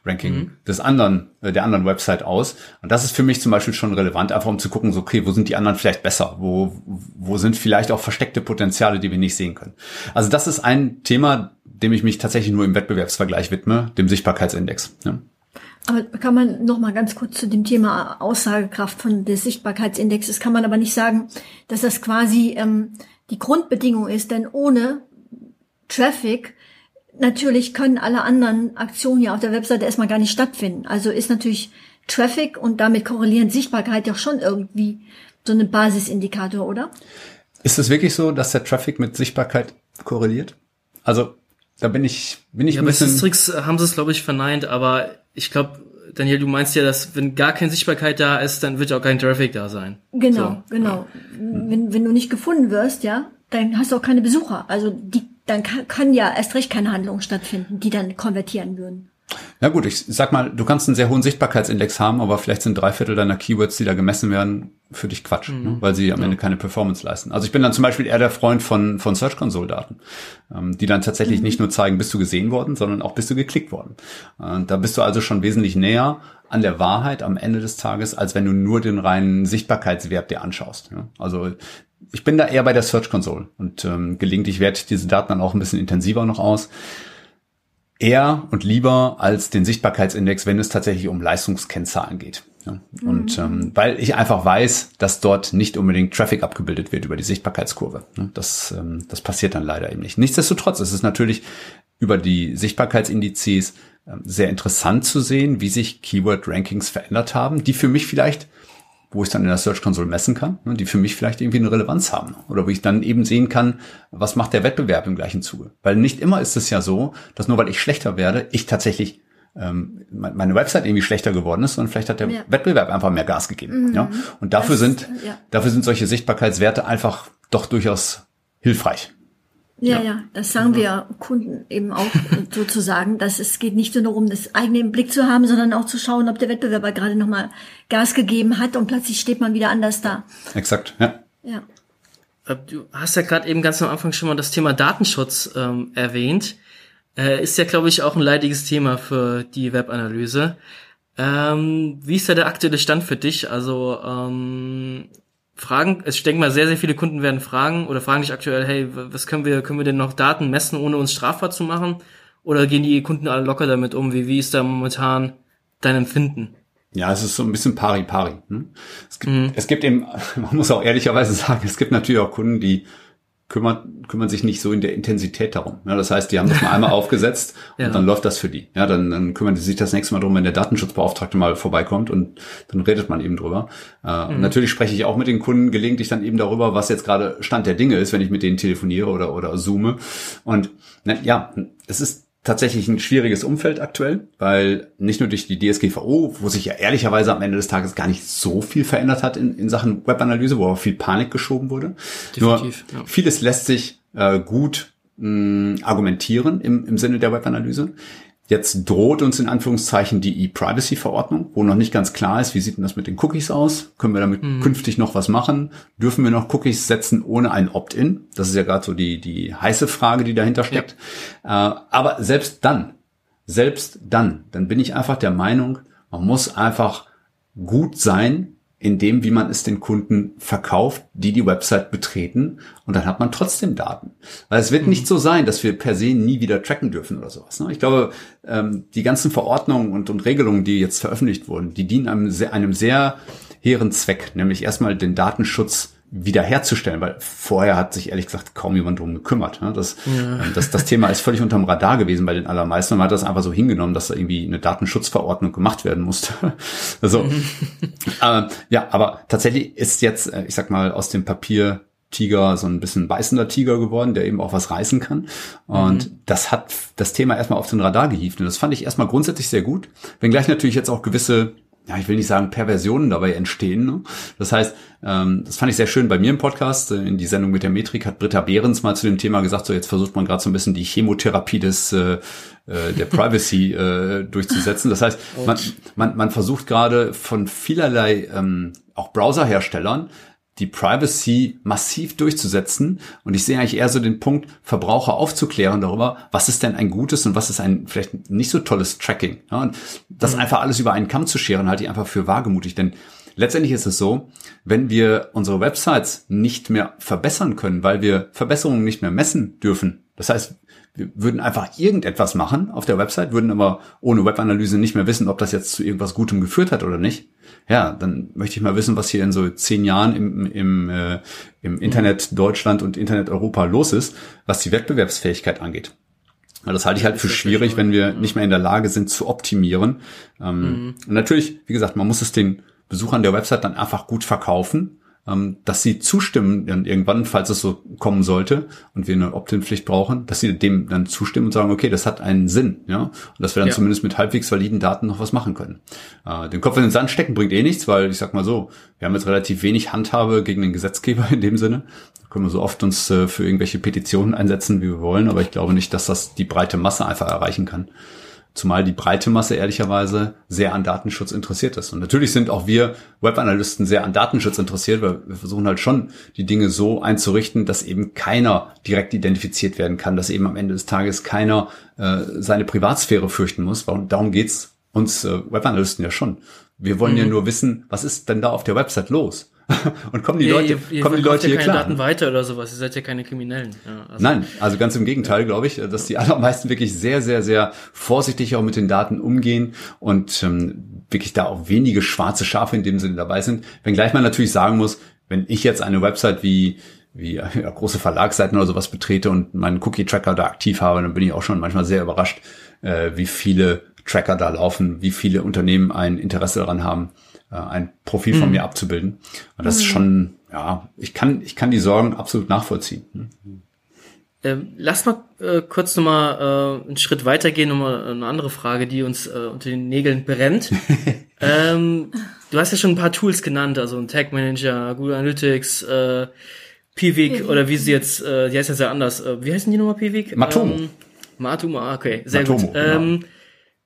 Ranking mhm. des anderen, äh, der anderen Website aus. Und das ist für mich zum Beispiel schon relevant, einfach um zu gucken, so, okay, wo sind die anderen vielleicht besser? Wo, wo sind vielleicht auch versteckte Potenziale, die wir nicht sehen können? Also das ist ein Thema, dem ich mich tatsächlich nur im Wettbewerbsvergleich widme, dem Sichtbarkeitsindex. Ja. Aber kann man noch mal ganz kurz zu dem Thema Aussagekraft von des Sichtbarkeitsindexes kann man aber nicht sagen, dass das quasi ähm, die Grundbedingung ist, denn ohne Traffic natürlich können alle anderen Aktionen hier auf der Webseite erstmal gar nicht stattfinden. Also ist natürlich Traffic und damit korrelierend Sichtbarkeit ja schon irgendwie so eine Basisindikator, oder? Ist es wirklich so, dass der Traffic mit Sichtbarkeit korreliert? Also da bin ich, bin ich ja, ein bisschen. Bei Tricks haben sie es, glaube ich, verneint, aber ich glaube, Daniel, du meinst ja, dass wenn gar keine Sichtbarkeit da ist, dann wird auch kein Traffic da sein. Genau, So. genau. Wenn, wenn du nicht gefunden wirst, ja, dann hast du auch keine Besucher. Also die, dann kann, kann ja erst recht keine Handlungen stattfinden, die dann konvertieren würden. Ja gut, ich sag mal, du kannst einen sehr hohen Sichtbarkeitsindex haben, aber vielleicht sind drei Viertel deiner Keywords, die da gemessen werden, für dich Quatsch, ne? weil sie am Ende keine Performance leisten. Also ich bin dann zum Beispiel eher der Freund von, von Search Console Daten, ähm, die dann tatsächlich nicht nur zeigen, bist du gesehen worden, sondern auch bist du geklickt worden. Und da bist du also schon wesentlich näher an der Wahrheit am Ende des Tages, als wenn du nur den reinen Sichtbarkeitswert dir anschaust. Ja? Also ich bin da eher bei der Search Console und ähm, gelegentlich werte ich diese Daten dann auch ein bisschen intensiver noch aus eher und lieber als den Sichtbarkeitsindex, wenn es tatsächlich um Leistungskennzahlen geht. Ja, und ähm, weil ich einfach weiß, dass dort nicht unbedingt Traffic abgebildet wird über die Sichtbarkeitskurve. Ne? Das, ähm, das passiert dann leider eben nicht. Nichtsdestotrotz ist es natürlich über die Sichtbarkeitsindizes ähm, sehr interessant zu sehen, wie sich Keyword-Rankings verändert haben, die für mich vielleicht wo ich dann in der Search Console messen kann, ne, die für mich vielleicht irgendwie eine Relevanz haben. Oder wo ich dann eben sehen kann, was macht der Wettbewerb im gleichen Zuge. Weil nicht immer ist es ja so, dass nur weil ich schlechter werde, ich tatsächlich ähm, meine Website irgendwie schlechter geworden ist, sondern vielleicht hat der Ja. Wettbewerb einfach mehr Gas gegeben. Ja? Und dafür Das, sind, ja. dafür sind solche Sichtbarkeitswerte einfach doch durchaus hilfreich. Ja, ja, das sagen wir Kunden eben auch (laughs) sozusagen, dass es geht nicht nur darum, das eigene im Blick zu haben, sondern auch zu schauen, ob der Wettbewerber gerade nochmal Gas gegeben hat und plötzlich steht man wieder anders da. Exakt, ja. Ja. Äh, Du hast ja gerade eben ganz am Anfang schon mal das Thema Datenschutz ähm, erwähnt. Äh, ist ja, glaube ich, auch ein leidiges Thema für die Webanalyse. Ähm, wie ist da der aktuelle Stand für dich? Also ähm, Fragen, ich denke mal, sehr, sehr viele Kunden werden fragen oder fragen dich aktuell, hey, was können wir, können wir denn noch Daten messen, ohne uns strafbar zu machen? Oder gehen die Kunden alle locker damit um? Wie, wie ist da momentan dein Empfinden? Ja, es ist so ein bisschen pari-pari. Ne? Es, gibt, es gibt eben, (laughs) man muss auch ehrlicherweise sagen, es gibt natürlich auch Kunden, die kümmern, kümmern sich nicht so in der Intensität darum. Ja, das heißt, die haben das mal einmal (laughs) aufgesetzt und Ja. dann läuft das für die. Ja, dann, dann kümmern die sich das nächste Mal drum, wenn der Datenschutzbeauftragte mal vorbeikommt und dann redet man eben drüber. Äh, und natürlich spreche ich auch mit den Kunden gelegentlich dann eben darüber, was jetzt gerade Stand der Dinge ist, wenn ich mit denen telefoniere oder, oder zoome. Und ne, ja, es ist tatsächlich ein schwieriges Umfeld aktuell, weil nicht nur durch die DSGVO, wo sich ja ehrlicherweise am Ende des Tages gar nicht so viel verändert hat in, in Sachen Webanalyse, wo auch viel Panik geschoben wurde. Definitiv, nur ja. vieles lässt sich äh, gut mh, argumentieren im, im Sinne der Webanalyse. Jetzt droht uns in Anführungszeichen die E-Privacy-Verordnung, wo noch nicht ganz klar ist, wie sieht denn das mit den Cookies aus? Können wir damit künftig noch was machen? Dürfen wir noch Cookies setzen ohne ein Opt-in? Das ist ja gerade so die, die heiße Frage, die dahinter steckt. Äh, aber selbst dann, selbst dann, dann bin ich einfach der Meinung, man muss einfach gut sein in dem, wie man es den Kunden verkauft, die die Website betreten. Und dann hat man trotzdem Daten. Weil es wird nicht so sein, dass wir per se nie wieder tracken dürfen oder sowas. ne? Ich glaube, ähm, die ganzen Verordnungen und, und Regelungen, die jetzt veröffentlicht wurden, die dienen einem sehr, einem sehr hehren Zweck, nämlich erstmal den Datenschutz wiederherzustellen, weil vorher hat sich ehrlich gesagt kaum jemand drum gekümmert. ne? Das, ähm, das, das Thema ist völlig unterm Radar gewesen bei den allermeisten man hat das einfach so hingenommen, dass da irgendwie eine Datenschutzverordnung gemacht werden musste. (laughs) Also, (laughs) ähm, ja, aber tatsächlich ist jetzt, äh, ich sag mal, aus dem Papier Tiger so ein bisschen beißender Tiger geworden, der eben auch was reißen kann. Und das hat das Thema erstmal auf den Radar gehievt. Und das fand ich erstmal grundsätzlich sehr gut. Wenngleich natürlich jetzt auch gewisse, ja, ich will nicht sagen Perversionen dabei entstehen. Ne? Das heißt, ähm, das fand ich sehr schön bei mir im Podcast. Äh, In die Sendung mit der Metrik hat Britta Behrens mal zu dem Thema gesagt, so jetzt versucht man gerade so ein bisschen die Chemotherapie des äh, äh, der Privacy äh, durchzusetzen. Das heißt, man, man, man versucht gerade von vielerlei ähm, auch Browserherstellern die Privacy massiv durchzusetzen. Und ich sehe eigentlich eher so den Punkt, Verbraucher aufzuklären darüber, was ist denn ein gutes und was ist ein vielleicht nicht so tolles Tracking. Ja, und das einfach alles über einen Kamm zu scheren, halte ich einfach für wagemutig. Denn letztendlich ist es so, wenn wir unsere Websites nicht mehr verbessern können, weil wir Verbesserungen nicht mehr messen dürfen, das heißt, wir würden einfach irgendetwas machen auf der Website, würden aber ohne Webanalyse nicht mehr wissen, ob das jetzt zu irgendwas Gutem geführt hat oder nicht. Ja, dann möchte ich mal wissen, was hier in so zehn Jahren im, im, äh, im Internet Deutschland und Internet Europa los ist, was die Wettbewerbsfähigkeit angeht. Ja, Das halte ich halt für schwierig, wenn wir nicht mehr in der Lage sind zu optimieren. Ähm, Und natürlich, wie gesagt, man muss es den Besuchern der Website dann einfach gut verkaufen. Ähm, dass sie zustimmen dann irgendwann, falls es so kommen sollte und wir eine Opt-in-Pflicht brauchen, dass sie dem dann zustimmen und sagen, okay, das hat einen Sinn, ja, und dass wir dann ja. zumindest mit halbwegs validen Daten noch was machen können. Äh, den Kopf in den Sand stecken bringt eh nichts, weil ich sag mal so, wir haben jetzt relativ wenig Handhabe gegen den Gesetzgeber in dem Sinne. Da können wir so oft uns äh, für irgendwelche Petitionen einsetzen, wie wir wollen, aber ich glaube nicht, dass das die breite Masse einfach erreichen kann. Zumal die breite Masse ehrlicherweise sehr an Datenschutz interessiert ist. Und natürlich sind auch wir Webanalysten sehr an Datenschutz interessiert, weil wir versuchen halt schon, die Dinge so einzurichten, dass eben keiner direkt identifiziert werden kann, dass eben am Ende des Tages keiner äh, seine Privatsphäre fürchten muss. Und darum geht's uns äh, Webanalysten ja schon. Wir wollen mhm. ja nur wissen, was ist denn da auf der Website los? (laughs) und kommen die Leute, ihr, ihr kommen die Leute hier klar? Daten weiter oder sowas. Ihr seid ja keine Kriminellen. Ja, also. Nein, also ganz im Gegenteil, glaube ich, dass die allermeisten wirklich sehr, sehr, sehr vorsichtig auch mit den Daten umgehen und ähm, wirklich da auch wenige schwarze Schafe in dem Sinne dabei sind. Wenngleich man natürlich sagen muss, wenn ich jetzt eine Website wie wie ja, große Verlagsseiten oder sowas betrete und meinen Cookie-Tracker da aktiv habe, dann bin ich auch schon manchmal sehr überrascht, äh, wie viele Tracker da laufen, wie viele Unternehmen ein Interesse daran haben, äh, ein Profil von mhm. mir abzubilden. Und das mhm. ist schon, ja, ich kann, ich kann die Sorgen absolut nachvollziehen. Ne? Ähm, lass mal äh, kurz nochmal äh, einen Schritt weitergehen, nochmal eine andere Frage, die uns äh, unter den Nägeln brennt. (laughs) ähm, du hast ja schon ein paar Tools genannt, also ein Tag Manager, Google Analytics, äh, Pivik oder wie sie jetzt, äh, die heißt ja sehr anders. Äh, wie heißen die nochmal Pivik? Matomo. Ähm, Matomo, ah, okay, sehr Matomo, gut. Ähm, genau.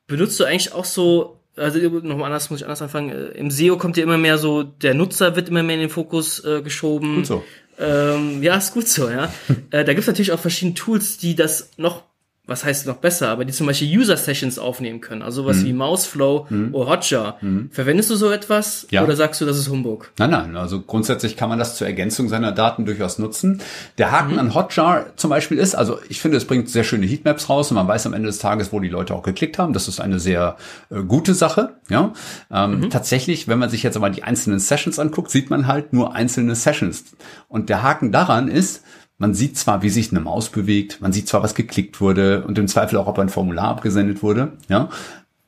Benutzt du eigentlich auch so also nochmal anders, muss ich anders anfangen. Äh, Im SEO kommt ja immer mehr so, der Nutzer wird immer mehr in den Fokus äh, geschoben. Gut so. Ähm, ja, ist gut so, ja. (laughs) äh, da gibt's natürlich auch verschiedene Tools, die das noch was heißt noch besser, aber die zum Beispiel User-Sessions aufnehmen können, also was mhm. wie Mouseflow mhm. oder Hotjar. Mhm. Verwendest du so etwas ja. oder sagst du, das ist Humbug? Nein, nein, also grundsätzlich kann man das zur Ergänzung seiner Daten durchaus nutzen. Der Haken mhm. an Hotjar zum Beispiel ist, also ich finde, es bringt sehr schöne Heatmaps raus und man weiß am Ende des Tages, wo die Leute auch geklickt haben. Das ist eine sehr äh, gute Sache. Ja, ähm, mhm. Tatsächlich, wenn man sich jetzt aber die einzelnen Sessions anguckt, sieht man halt nur einzelne Sessions. Und der Haken daran ist, man sieht zwar, wie sich eine Maus bewegt, man sieht zwar, was geklickt wurde und im Zweifel auch, ob ein Formular abgesendet wurde, ja.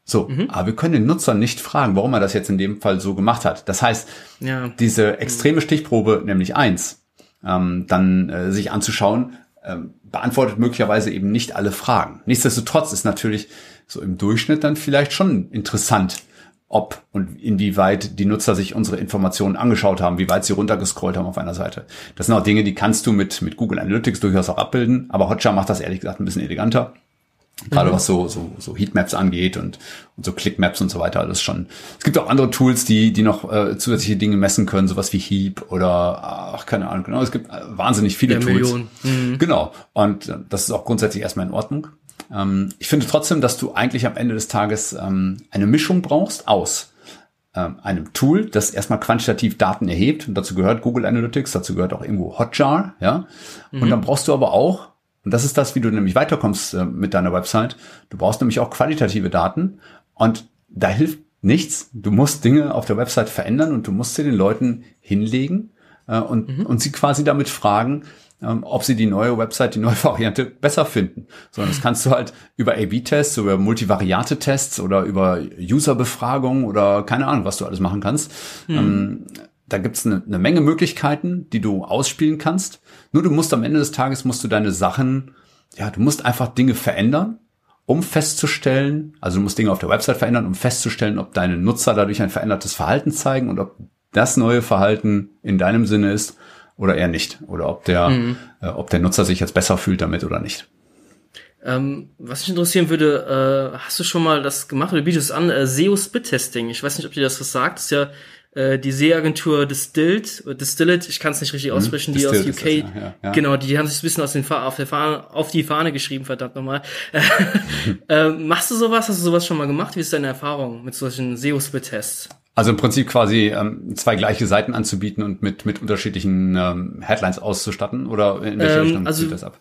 So, mhm. aber wir können den Nutzer nicht fragen, warum er das jetzt in dem Fall so gemacht hat. Das heißt, ja. diese extreme Stichprobe, nämlich eins, ähm, dann äh, sich anzuschauen, ähm, beantwortet möglicherweise eben nicht alle Fragen. Nichtsdestotrotz ist natürlich so im Durchschnitt dann vielleicht schon interessant, ob und inwieweit die Nutzer sich unsere Informationen angeschaut haben, wie weit sie runtergescrollt haben auf einer Seite. Das sind auch Dinge, die kannst du mit, mit Google Analytics durchaus auch abbilden, aber Hotjar macht das ehrlich gesagt ein bisschen eleganter. Gerade mhm. was so, so, so Heatmaps angeht und, und so Clickmaps und so weiter, alles schon. Es gibt auch andere Tools, die, die noch äh, zusätzliche Dinge messen können, sowas wie Heap oder, ach, keine Ahnung, genau. Es gibt äh, wahnsinnig viele Der Tools. Mhm. Genau. Und äh, das ist auch grundsätzlich erstmal in Ordnung. Ähm, ich finde trotzdem, dass du eigentlich am Ende des Tages ähm, eine Mischung brauchst aus ähm, einem Tool, das erstmal quantitativ Daten erhebt. Und dazu gehört Google Analytics, dazu gehört auch irgendwo Hotjar, ja. Mhm. Und dann brauchst du aber auch, und das ist das, wie du nämlich weiterkommst äh, mit deiner Website, du brauchst nämlich auch qualitative Daten. Und da hilft nichts. Du musst Dinge auf der Website verändern und du musst sie den Leuten hinlegen äh, und, mhm. und sie quasi damit fragen, ähm, ob sie die neue Website, die neue (laughs) Variante besser finden. Sondern das kannst du halt über A-B-Tests, über Multivariate-Tests oder über User-Befragungen oder keine Ahnung, was du alles machen kannst. Mhm. Ähm, da gibt's eine, eine Menge Möglichkeiten, die du ausspielen kannst. Nur du musst am Ende des Tages musst du deine Sachen, ja, du musst einfach Dinge verändern, um festzustellen, also du musst Dinge auf der Website verändern, um festzustellen, ob deine Nutzer dadurch ein verändertes Verhalten zeigen und ob das neue Verhalten in deinem Sinne ist oder eher nicht. Oder ob der, mhm. äh, ob der Nutzer sich jetzt besser fühlt damit oder nicht. Ähm, was mich interessieren würde, äh, hast du schon mal das gemacht oder bietest an, äh, SEO Split Testing? Ich weiß nicht, ob dir das was sagt. Das ist ja äh, die SEO-Agentur Distilled, äh, Distilled, ich kann es nicht richtig mhm. aussprechen, die aus UK, das, ja, ja. genau, die, haben sich ein bisschen aus den auf, der Fahne, auf die Fahne geschrieben, verdammt nochmal. (laughs) (laughs) äh, machst du sowas? Hast du sowas schon mal gemacht? Wie ist deine Erfahrung mit solchen SEO-Split-Tests? Also im Prinzip quasi ähm, zwei gleiche Seiten anzubieten und mit, mit unterschiedlichen ähm, Headlines auszustatten? Oder in welche ähm, Richtung also das ab?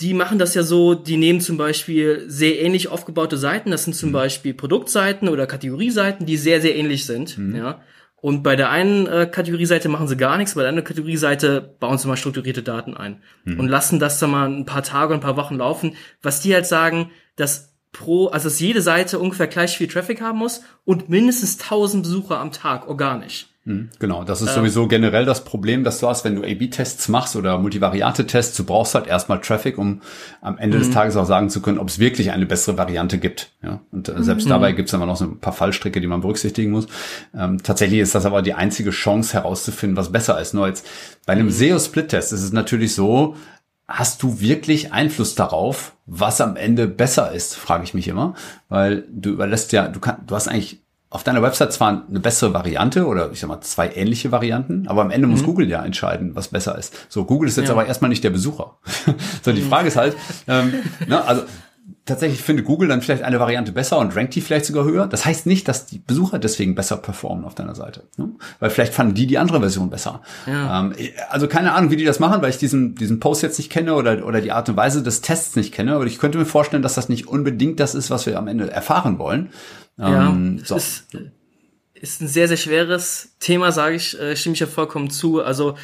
Die machen das ja so, die nehmen zum Beispiel sehr ähnlich aufgebaute Seiten, das sind zum mhm. Beispiel Produktseiten oder Kategorieseiten, die sehr, sehr ähnlich sind. Mhm. Ja. Und bei der einen äh, Kategorieseite machen sie gar nichts, bei der anderen Kategorieseite bauen sie mal strukturierte Daten ein mhm. und lassen das dann mal ein paar Tage, ein paar Wochen laufen. Was die halt sagen, dass pro, also dass jede Seite ungefähr gleich viel Traffic haben muss und mindestens 1000 Besucher am Tag organisch. Mhm, genau, das ist ähm, sowieso generell das Problem, dass du hast, wenn du A-B-Tests machst oder Multivariate-Tests, du brauchst halt erstmal Traffic, um am Ende des mhm. Tages auch sagen zu können, ob es wirklich eine bessere Variante gibt. Ja? Und äh, selbst mhm. dabei gibt es immer noch so ein paar Fallstricke, die man berücksichtigen muss. Ähm, tatsächlich ist das aber die einzige Chance herauszufinden, was besser ist. Nur jetzt bei einem. SEO-Split-Test ist es natürlich so, hast du wirklich Einfluss darauf, was am Ende besser ist, frage ich mich immer, weil du überlässt ja, du kannst, du hast eigentlich auf deiner Website zwar eine bessere Variante oder ich sag mal zwei ähnliche Varianten, aber am Ende muss mhm. Google ja entscheiden, was besser ist. So, Google ist jetzt ja. aber erstmal nicht der Besucher. (laughs) so, die mhm. Frage ist halt, ähm, ne, also tatsächlich finde Google dann vielleicht eine Variante besser und rankt die vielleicht sogar höher. Das heißt nicht, dass die Besucher deswegen besser performen auf deiner Seite. Ne? Weil vielleicht fanden die die andere Version besser. Ja. Ähm, also keine Ahnung, wie die das machen, weil ich diesen, diesen Post jetzt nicht kenne oder, oder die Art und Weise des Tests nicht kenne. Aber ich könnte mir vorstellen, dass das nicht unbedingt das ist, was wir am Ende erfahren wollen. Ja, ähm, so. ist, ist ein sehr, sehr schweres Thema, sage ich, äh, stimme ich ja vollkommen zu. Also,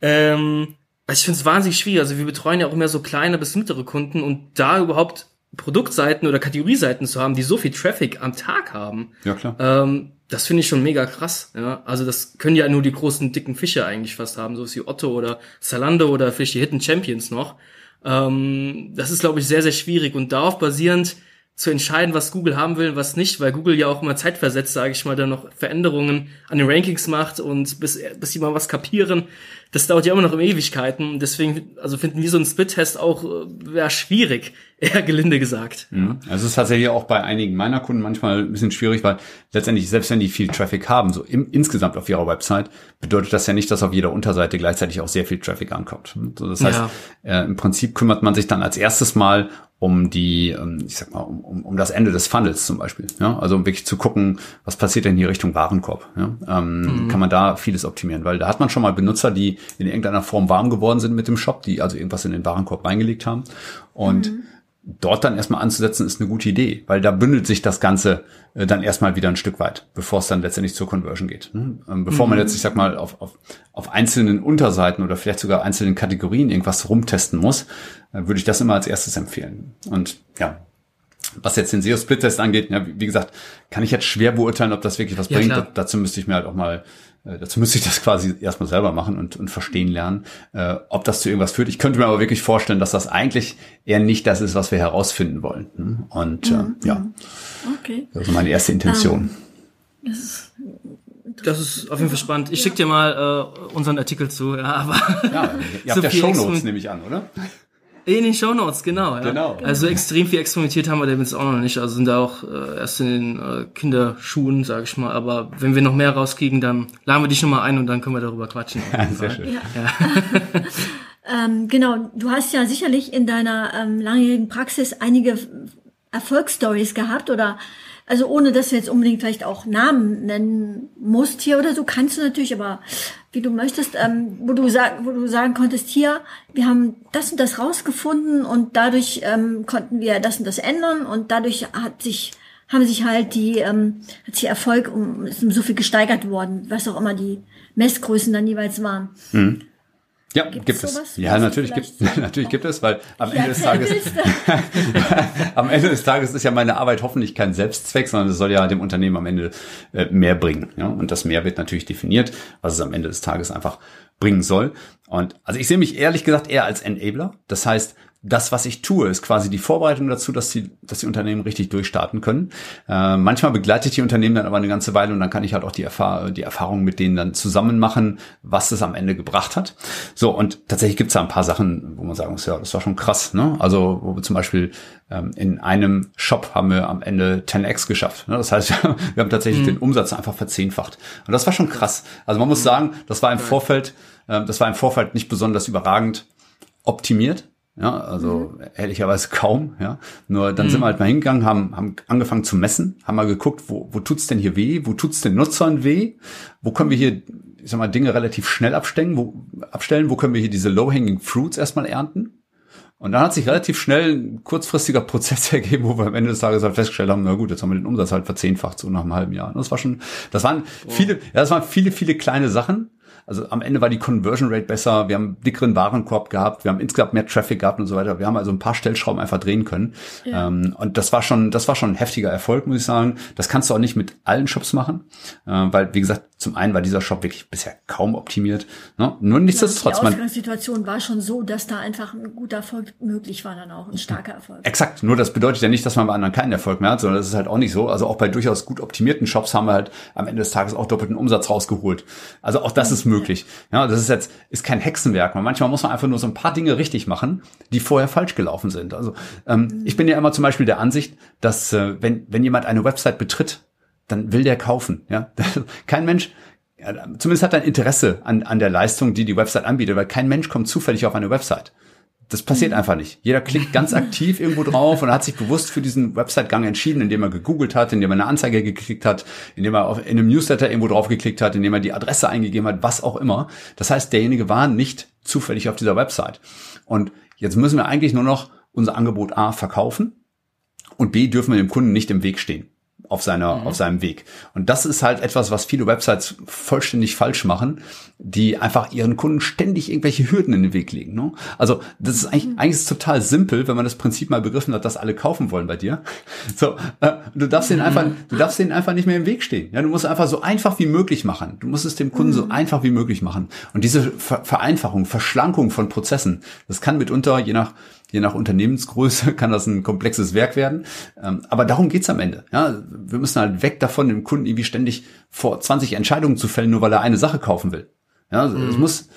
ähm, also ich finde es wahnsinnig schwierig. Also wir betreuen ja auch immer so kleine bis mittlere Kunden und da überhaupt Produktseiten oder Kategorieseiten zu haben, die so viel Traffic am Tag haben. Ja, klar. Ähm, das finde ich schon mega krass. Ja? Also das können ja nur die großen, dicken Fische eigentlich fast haben, so wie Otto oder Zalando oder vielleicht die Hidden Champions noch. Ähm, das ist, glaube ich, sehr, sehr schwierig und darauf basierend zu entscheiden, was Google haben will, was nicht, weil Google ja auch immer zeitversetzt, sage ich mal, dann noch Veränderungen an den Rankings macht und bis, bis die mal was kapieren, das dauert ja immer noch um Ewigkeiten. Deswegen, also finden wir so einen Split-Test auch äh, schwierig, eher gelinde gesagt. Mhm. Also es ist tatsächlich auch bei einigen meiner Kunden manchmal ein bisschen schwierig, weil letztendlich, selbst wenn die viel Traffic haben, so im, insgesamt auf ihrer Website, bedeutet das ja nicht, dass auf jeder Unterseite gleichzeitig auch sehr viel Traffic ankommt. So, das heißt, ja. äh, im Prinzip kümmert man sich dann als erstes mal um die, ähm, ich sag mal, um, um, um das Ende des Funnels zum Beispiel. Ja? Also um wirklich zu gucken, was passiert denn hier Richtung Warenkorb. Ja? Ähm, mhm. Kann man da vieles optimieren, weil da hat man schon mal Benutzer, die in irgendeiner Form warm geworden sind mit dem Shop, die also irgendwas in den Warenkorb reingelegt haben. Und mhm dort dann erstmal anzusetzen, ist eine gute Idee, weil da bündelt sich das Ganze äh, dann erstmal wieder ein Stück weit, bevor es dann letztendlich zur Conversion geht. Ne? Ähm, bevor mhm. man jetzt, ich sag mal, auf, auf, auf einzelnen Unterseiten oder vielleicht sogar einzelnen Kategorien irgendwas rumtesten muss, äh, würde ich das immer als erstes empfehlen. Und ja, was jetzt den SEO-Split-Test angeht, ja, wie gesagt, kann ich jetzt schwer beurteilen, ob das wirklich was ja, bringt. Klar. Dazu müsste ich mir halt auch mal äh, dazu müsste ich das quasi erstmal selber machen und, und verstehen lernen, äh, ob das zu irgendwas führt. Ich könnte mir aber wirklich vorstellen, dass das eigentlich eher nicht das ist, was wir herausfinden wollen. Hm? Und äh, mhm. ja, okay. das ist meine erste Intention. Um, ähm, das, ist das ist auf jeden Fall spannend. Ich schicke dir mal äh, unseren Artikel zu. Ja, aber ja, (laughs) ihr habt ja Shownotes, nehme ich an, oder? In den Show Notes, genau. Ja. Genau. Also extrem viel experimentiert haben wir damit auch noch nicht. Also sind da auch äh, erst in den äh, Kinderschuhen, sage ich mal. Aber wenn wir noch mehr rauskriegen, dann laden wir dich schon mal ein und dann können wir darüber quatschen. (laughs) Ja, sehr schön. Ja. ja. (laughs) ähm, genau, du hast ja sicherlich in deiner ähm, langjährigen Praxis einige Erfolgsstories gehabt oder also ohne dass du jetzt unbedingt vielleicht auch Namen nennen musst hier oder so, kannst du natürlich, aber wie du möchtest, ähm, wo du sag, wo du sagen konntest, hier, wir haben das und das rausgefunden und dadurch ähm, konnten wir das und das ändern und dadurch hat sich haben sich halt die ähm, hat sich Erfolg um ist um so viel gesteigert worden, was auch immer die Messgrößen dann jeweils waren. Mhm. Ja, gibt, gibt es. Ja, natürlich gibt, (laughs) natürlich gibt es, weil am Ende des Tages, (laughs) am Ende des Tages ist ja meine Arbeit hoffentlich kein Selbstzweck, sondern es soll ja dem Unternehmen am Ende äh, mehr bringen. Ja? Und das mehr wird natürlich definiert, was es am Ende des Tages einfach bringen soll. Und also ich sehe mich ehrlich gesagt eher als Enabler. Das heißt, das, was ich tue, ist quasi die Vorbereitung dazu, dass die, dass die Unternehmen richtig durchstarten können. Äh, manchmal begleite ich die Unternehmen dann aber eine ganze Weile und dann kann ich halt auch die, Erfahr die Erfahrung mit denen dann zusammen machen, was es am Ende gebracht hat. So, und tatsächlich gibt es da ein paar Sachen, wo man sagen muss, ja, das war schon krass. Ne? Also, wo wir zum Beispiel ähm, in einem Shop haben wir am Ende 10x geschafft. Ne? Das heißt, (laughs) wir haben tatsächlich mhm. den Umsatz einfach verzehnfacht. Und das war schon krass. Also man muss sagen, das war im Vorfeld, äh, das war im Vorfeld nicht besonders überragend optimiert. Ja, also mhm. ehrlicherweise kaum, ja. Nur dann mhm. sind wir halt mal hingegangen, haben, haben angefangen zu messen, haben mal geguckt, wo, wo tut's denn hier weh, wo tut's den Nutzern weh, wo können wir hier, ich sag mal, Dinge relativ schnell abstellen, wo, abstellen, wo können wir hier diese low-hanging fruits erstmal ernten. Und dann hat sich relativ schnell ein kurzfristiger (laughs) Prozess ergeben, wo wir am Ende des Tages halt festgestellt haben, na gut, jetzt haben wir den Umsatz halt verzehnfacht, so nach einem halben Jahr. Und das war schon, das waren viele, ja, das waren viele, viele kleine Sachen, Also am Ende war die Conversion Rate besser, wir haben dickeren Warenkorb gehabt, wir haben insgesamt mehr Traffic gehabt und so weiter. Wir haben also ein paar Stellschrauben einfach drehen können. Ja. Ähm, und das war schon, das war schon ein heftiger Erfolg, muss ich sagen. Das kannst du auch nicht mit allen Shops machen, äh, weil, wie gesagt, zum einen war dieser Shop wirklich bisher kaum optimiert. Ne? Nur nichtsdestotrotz. Ja, die Ausgangssituation war schon so, dass da einfach ein guter Erfolg möglich war dann auch, ein starker Erfolg. Exakt. Nur das bedeutet ja nicht, dass man bei anderen keinen Erfolg mehr hat, sondern das ist halt auch nicht so. Also auch bei durchaus gut optimierten Shops haben wir halt am Ende des Tages auch doppelten Umsatz rausgeholt. Also auch das ist möglich. Ja, das ist jetzt, ist kein Hexenwerk. Manchmal muss man einfach nur so ein paar Dinge richtig machen, die vorher falsch gelaufen sind. Also ähm, ich bin ja immer zum Beispiel der Ansicht, dass äh, wenn, wenn jemand eine Website betritt, dann will der kaufen. Ja, (laughs) kein Mensch, zumindest hat er ein Interesse an, an der Leistung, die die Website anbietet, weil kein Mensch kommt zufällig auf eine Website. Das passiert mhm. einfach nicht. Jeder klickt ganz (laughs) aktiv irgendwo drauf und hat sich bewusst für diesen Website-Gang entschieden, indem er gegoogelt hat, indem er eine Anzeige geklickt hat, indem er auf, in einem Newsletter irgendwo drauf geklickt hat, indem er die Adresse eingegeben hat, was auch immer. Das heißt, derjenige war nicht zufällig auf dieser Website. Und jetzt müssen wir eigentlich nur noch unser Angebot A verkaufen und B dürfen wir dem Kunden nicht im Weg stehen auf seiner, mhm. auf seinem Weg. Und das ist halt etwas, was viele Websites vollständig falsch machen, die einfach ihren Kunden ständig irgendwelche Hürden in den Weg legen. Ne? Also das ist eigentlich, mhm. eigentlich ist es total simpel, wenn man das Prinzip mal begriffen hat, dass alle kaufen wollen bei dir. So, äh, du darfst mhm. den einfach, du darfst denen einfach nicht mehr im Weg stehen. Ja, du musst einfach so einfach wie möglich machen. Du musst es dem Kunden mhm. so einfach wie möglich machen. Und diese Ver Vereinfachung, Verschlankung von Prozessen, das kann mitunter, je nach je nach Unternehmensgröße (laughs) kann das ein komplexes Werk werden. Ähm, aber darum geht's am Ende. Ja, wir müssen halt weg davon, dem Kunden irgendwie ständig vor 20 Entscheidungen zu fällen, nur weil er eine Sache kaufen will. Ja, mhm. es muss,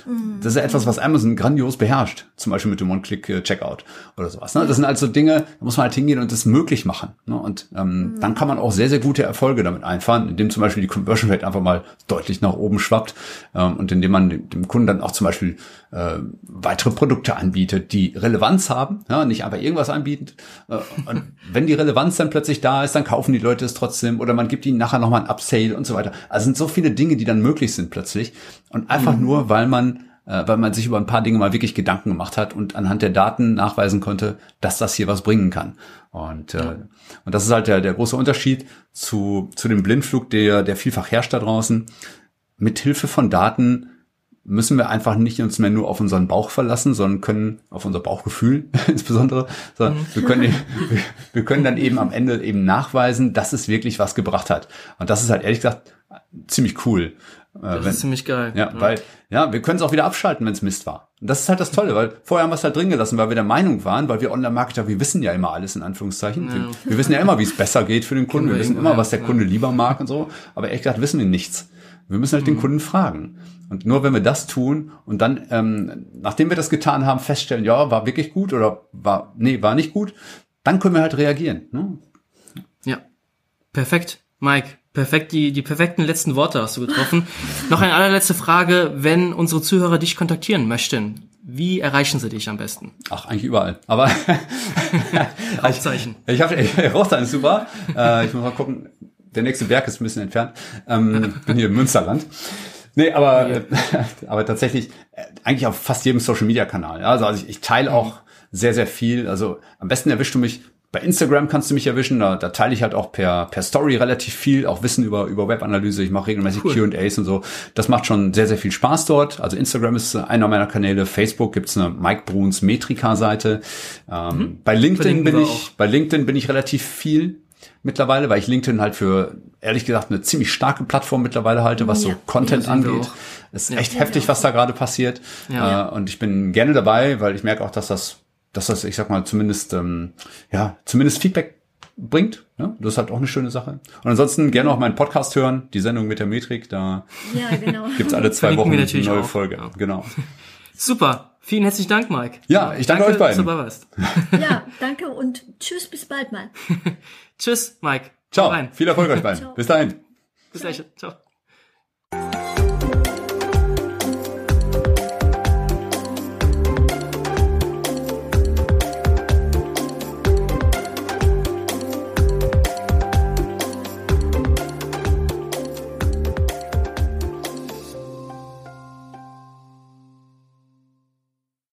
das ist ja etwas, was Amazon grandios beherrscht. Zum Beispiel mit dem One-Click-Checkout oder sowas. Ne? Das sind also Dinge, da muss man halt hingehen und das möglich machen. Ne? Und ähm, mhm. dann kann man auch sehr, sehr gute Erfolge damit einfahren, indem zum Beispiel die Conversion Rate einfach mal deutlich nach oben schwappt ähm, und indem man dem Kunden dann auch zum Beispiel äh, weitere Produkte anbietet, die Relevanz haben, ja, nicht einfach irgendwas anbietet. Äh, und (laughs) wenn die Relevanz dann plötzlich da ist, dann kaufen die Leute es trotzdem oder man gibt ihnen nachher nochmal ein Upsale und so weiter. Also sind so viele Dinge, die dann möglich sind plötzlich. Und einfach mhm. nur, weil man äh, weil man sich über ein paar Dinge mal wirklich Gedanken gemacht hat und anhand der Daten nachweisen konnte, dass das hier was bringen kann. Und, äh, und das ist halt der, der große Unterschied zu, zu dem Blindflug, der, der vielfach herrscht da draußen. Mit Hilfe von Daten müssen wir einfach nicht uns mehr nur auf unseren Bauch verlassen, sondern können auf unser Bauchgefühl (laughs) insbesondere, sondern mhm. wir können, wir, wir können dann eben am Ende eben nachweisen, dass es wirklich was gebracht hat. Und das ist halt ehrlich gesagt ziemlich cool. Äh, das wenn, ist ziemlich geil. Ja, ja. weil, ja, wir können es auch wieder abschalten, wenn es Mist war. Und das ist halt das Tolle, weil vorher haben wir es halt drin gelassen, weil wir der Meinung waren, weil wir Online-Marketer, wir wissen ja immer alles in Anführungszeichen. Ja. Wir, wir, wissen ja immer, wie es besser geht für den Kunden. Wir, wir wissen immer, was der Kunde lieber mag und so. Aber ehrlich gesagt wissen wir nichts. Wir müssen halt mhm. den Kunden fragen. Und nur wenn wir das tun und dann, ähm, nachdem wir das getan haben, feststellen, ja, war wirklich gut oder war, nee, war nicht gut, dann können wir halt reagieren. Ne? Ja, perfekt. Mike, perfekt, die, die perfekten letzten Worte hast du getroffen. (laughs) Noch eine allerletzte Frage, wenn unsere Zuhörer dich kontaktieren möchten, wie erreichen sie dich am besten? Ach, eigentlich überall. Aber (laughs) (laughs) Rauchzeichen. ich, ich habe Rauchzeichen ist super. Äh, ich muss mal gucken. Der nächste Berg ist ein bisschen entfernt. Ähm, bin hier im Münsterland. Nee, aber, ja. (laughs) aber tatsächlich äh, eigentlich auf fast jedem Social Media Kanal. Also, also ich, ich teile auch sehr, sehr viel. Also am besten erwischst du mich bei Instagram kannst du mich erwischen, da, da teile ich halt auch per, per Story relativ viel, auch Wissen über, über Webanalyse. Ich mache regelmäßig cool. QAs und so. Das macht schon sehr, sehr viel Spaß dort. Also Instagram ist einer meiner Kanäle. Facebook gibt's eine Mike Bruns Metrika-Seite. Ähm, mhm. Bei LinkedIn bin ich, bei LinkedIn bin ich relativ viel mittlerweile, weil ich LinkedIn halt für, ehrlich gesagt, eine ziemlich starke Plattform mittlerweile halte, was ja. so Content ja, angeht. Es ist ja, echt heftig, was da gerade passiert. Ja. Äh, und ich bin gerne dabei, weil ich merke auch, dass das, dass das, ich sag mal, zumindest, ähm, ja, zumindest Feedback bringt. Ja, das ist halt auch eine schöne Sache. Und ansonsten gerne auch meinen Podcast hören, die Sendung mit der Metrik. Da ja, genau. (laughs) gibt's alle zwei Wochen eine neue auch. Folge. Ja. Genau. Super. Vielen herzlichen Dank, Mike. Ja, ich danke, danke euch beiden. Dass du dabei warst. (laughs) Ja, danke und tschüss, bis bald mal. (laughs) tschüss, Mike. Ciao. Viel Erfolg euch beiden. Bis dahin. Bis gleich. Ciao.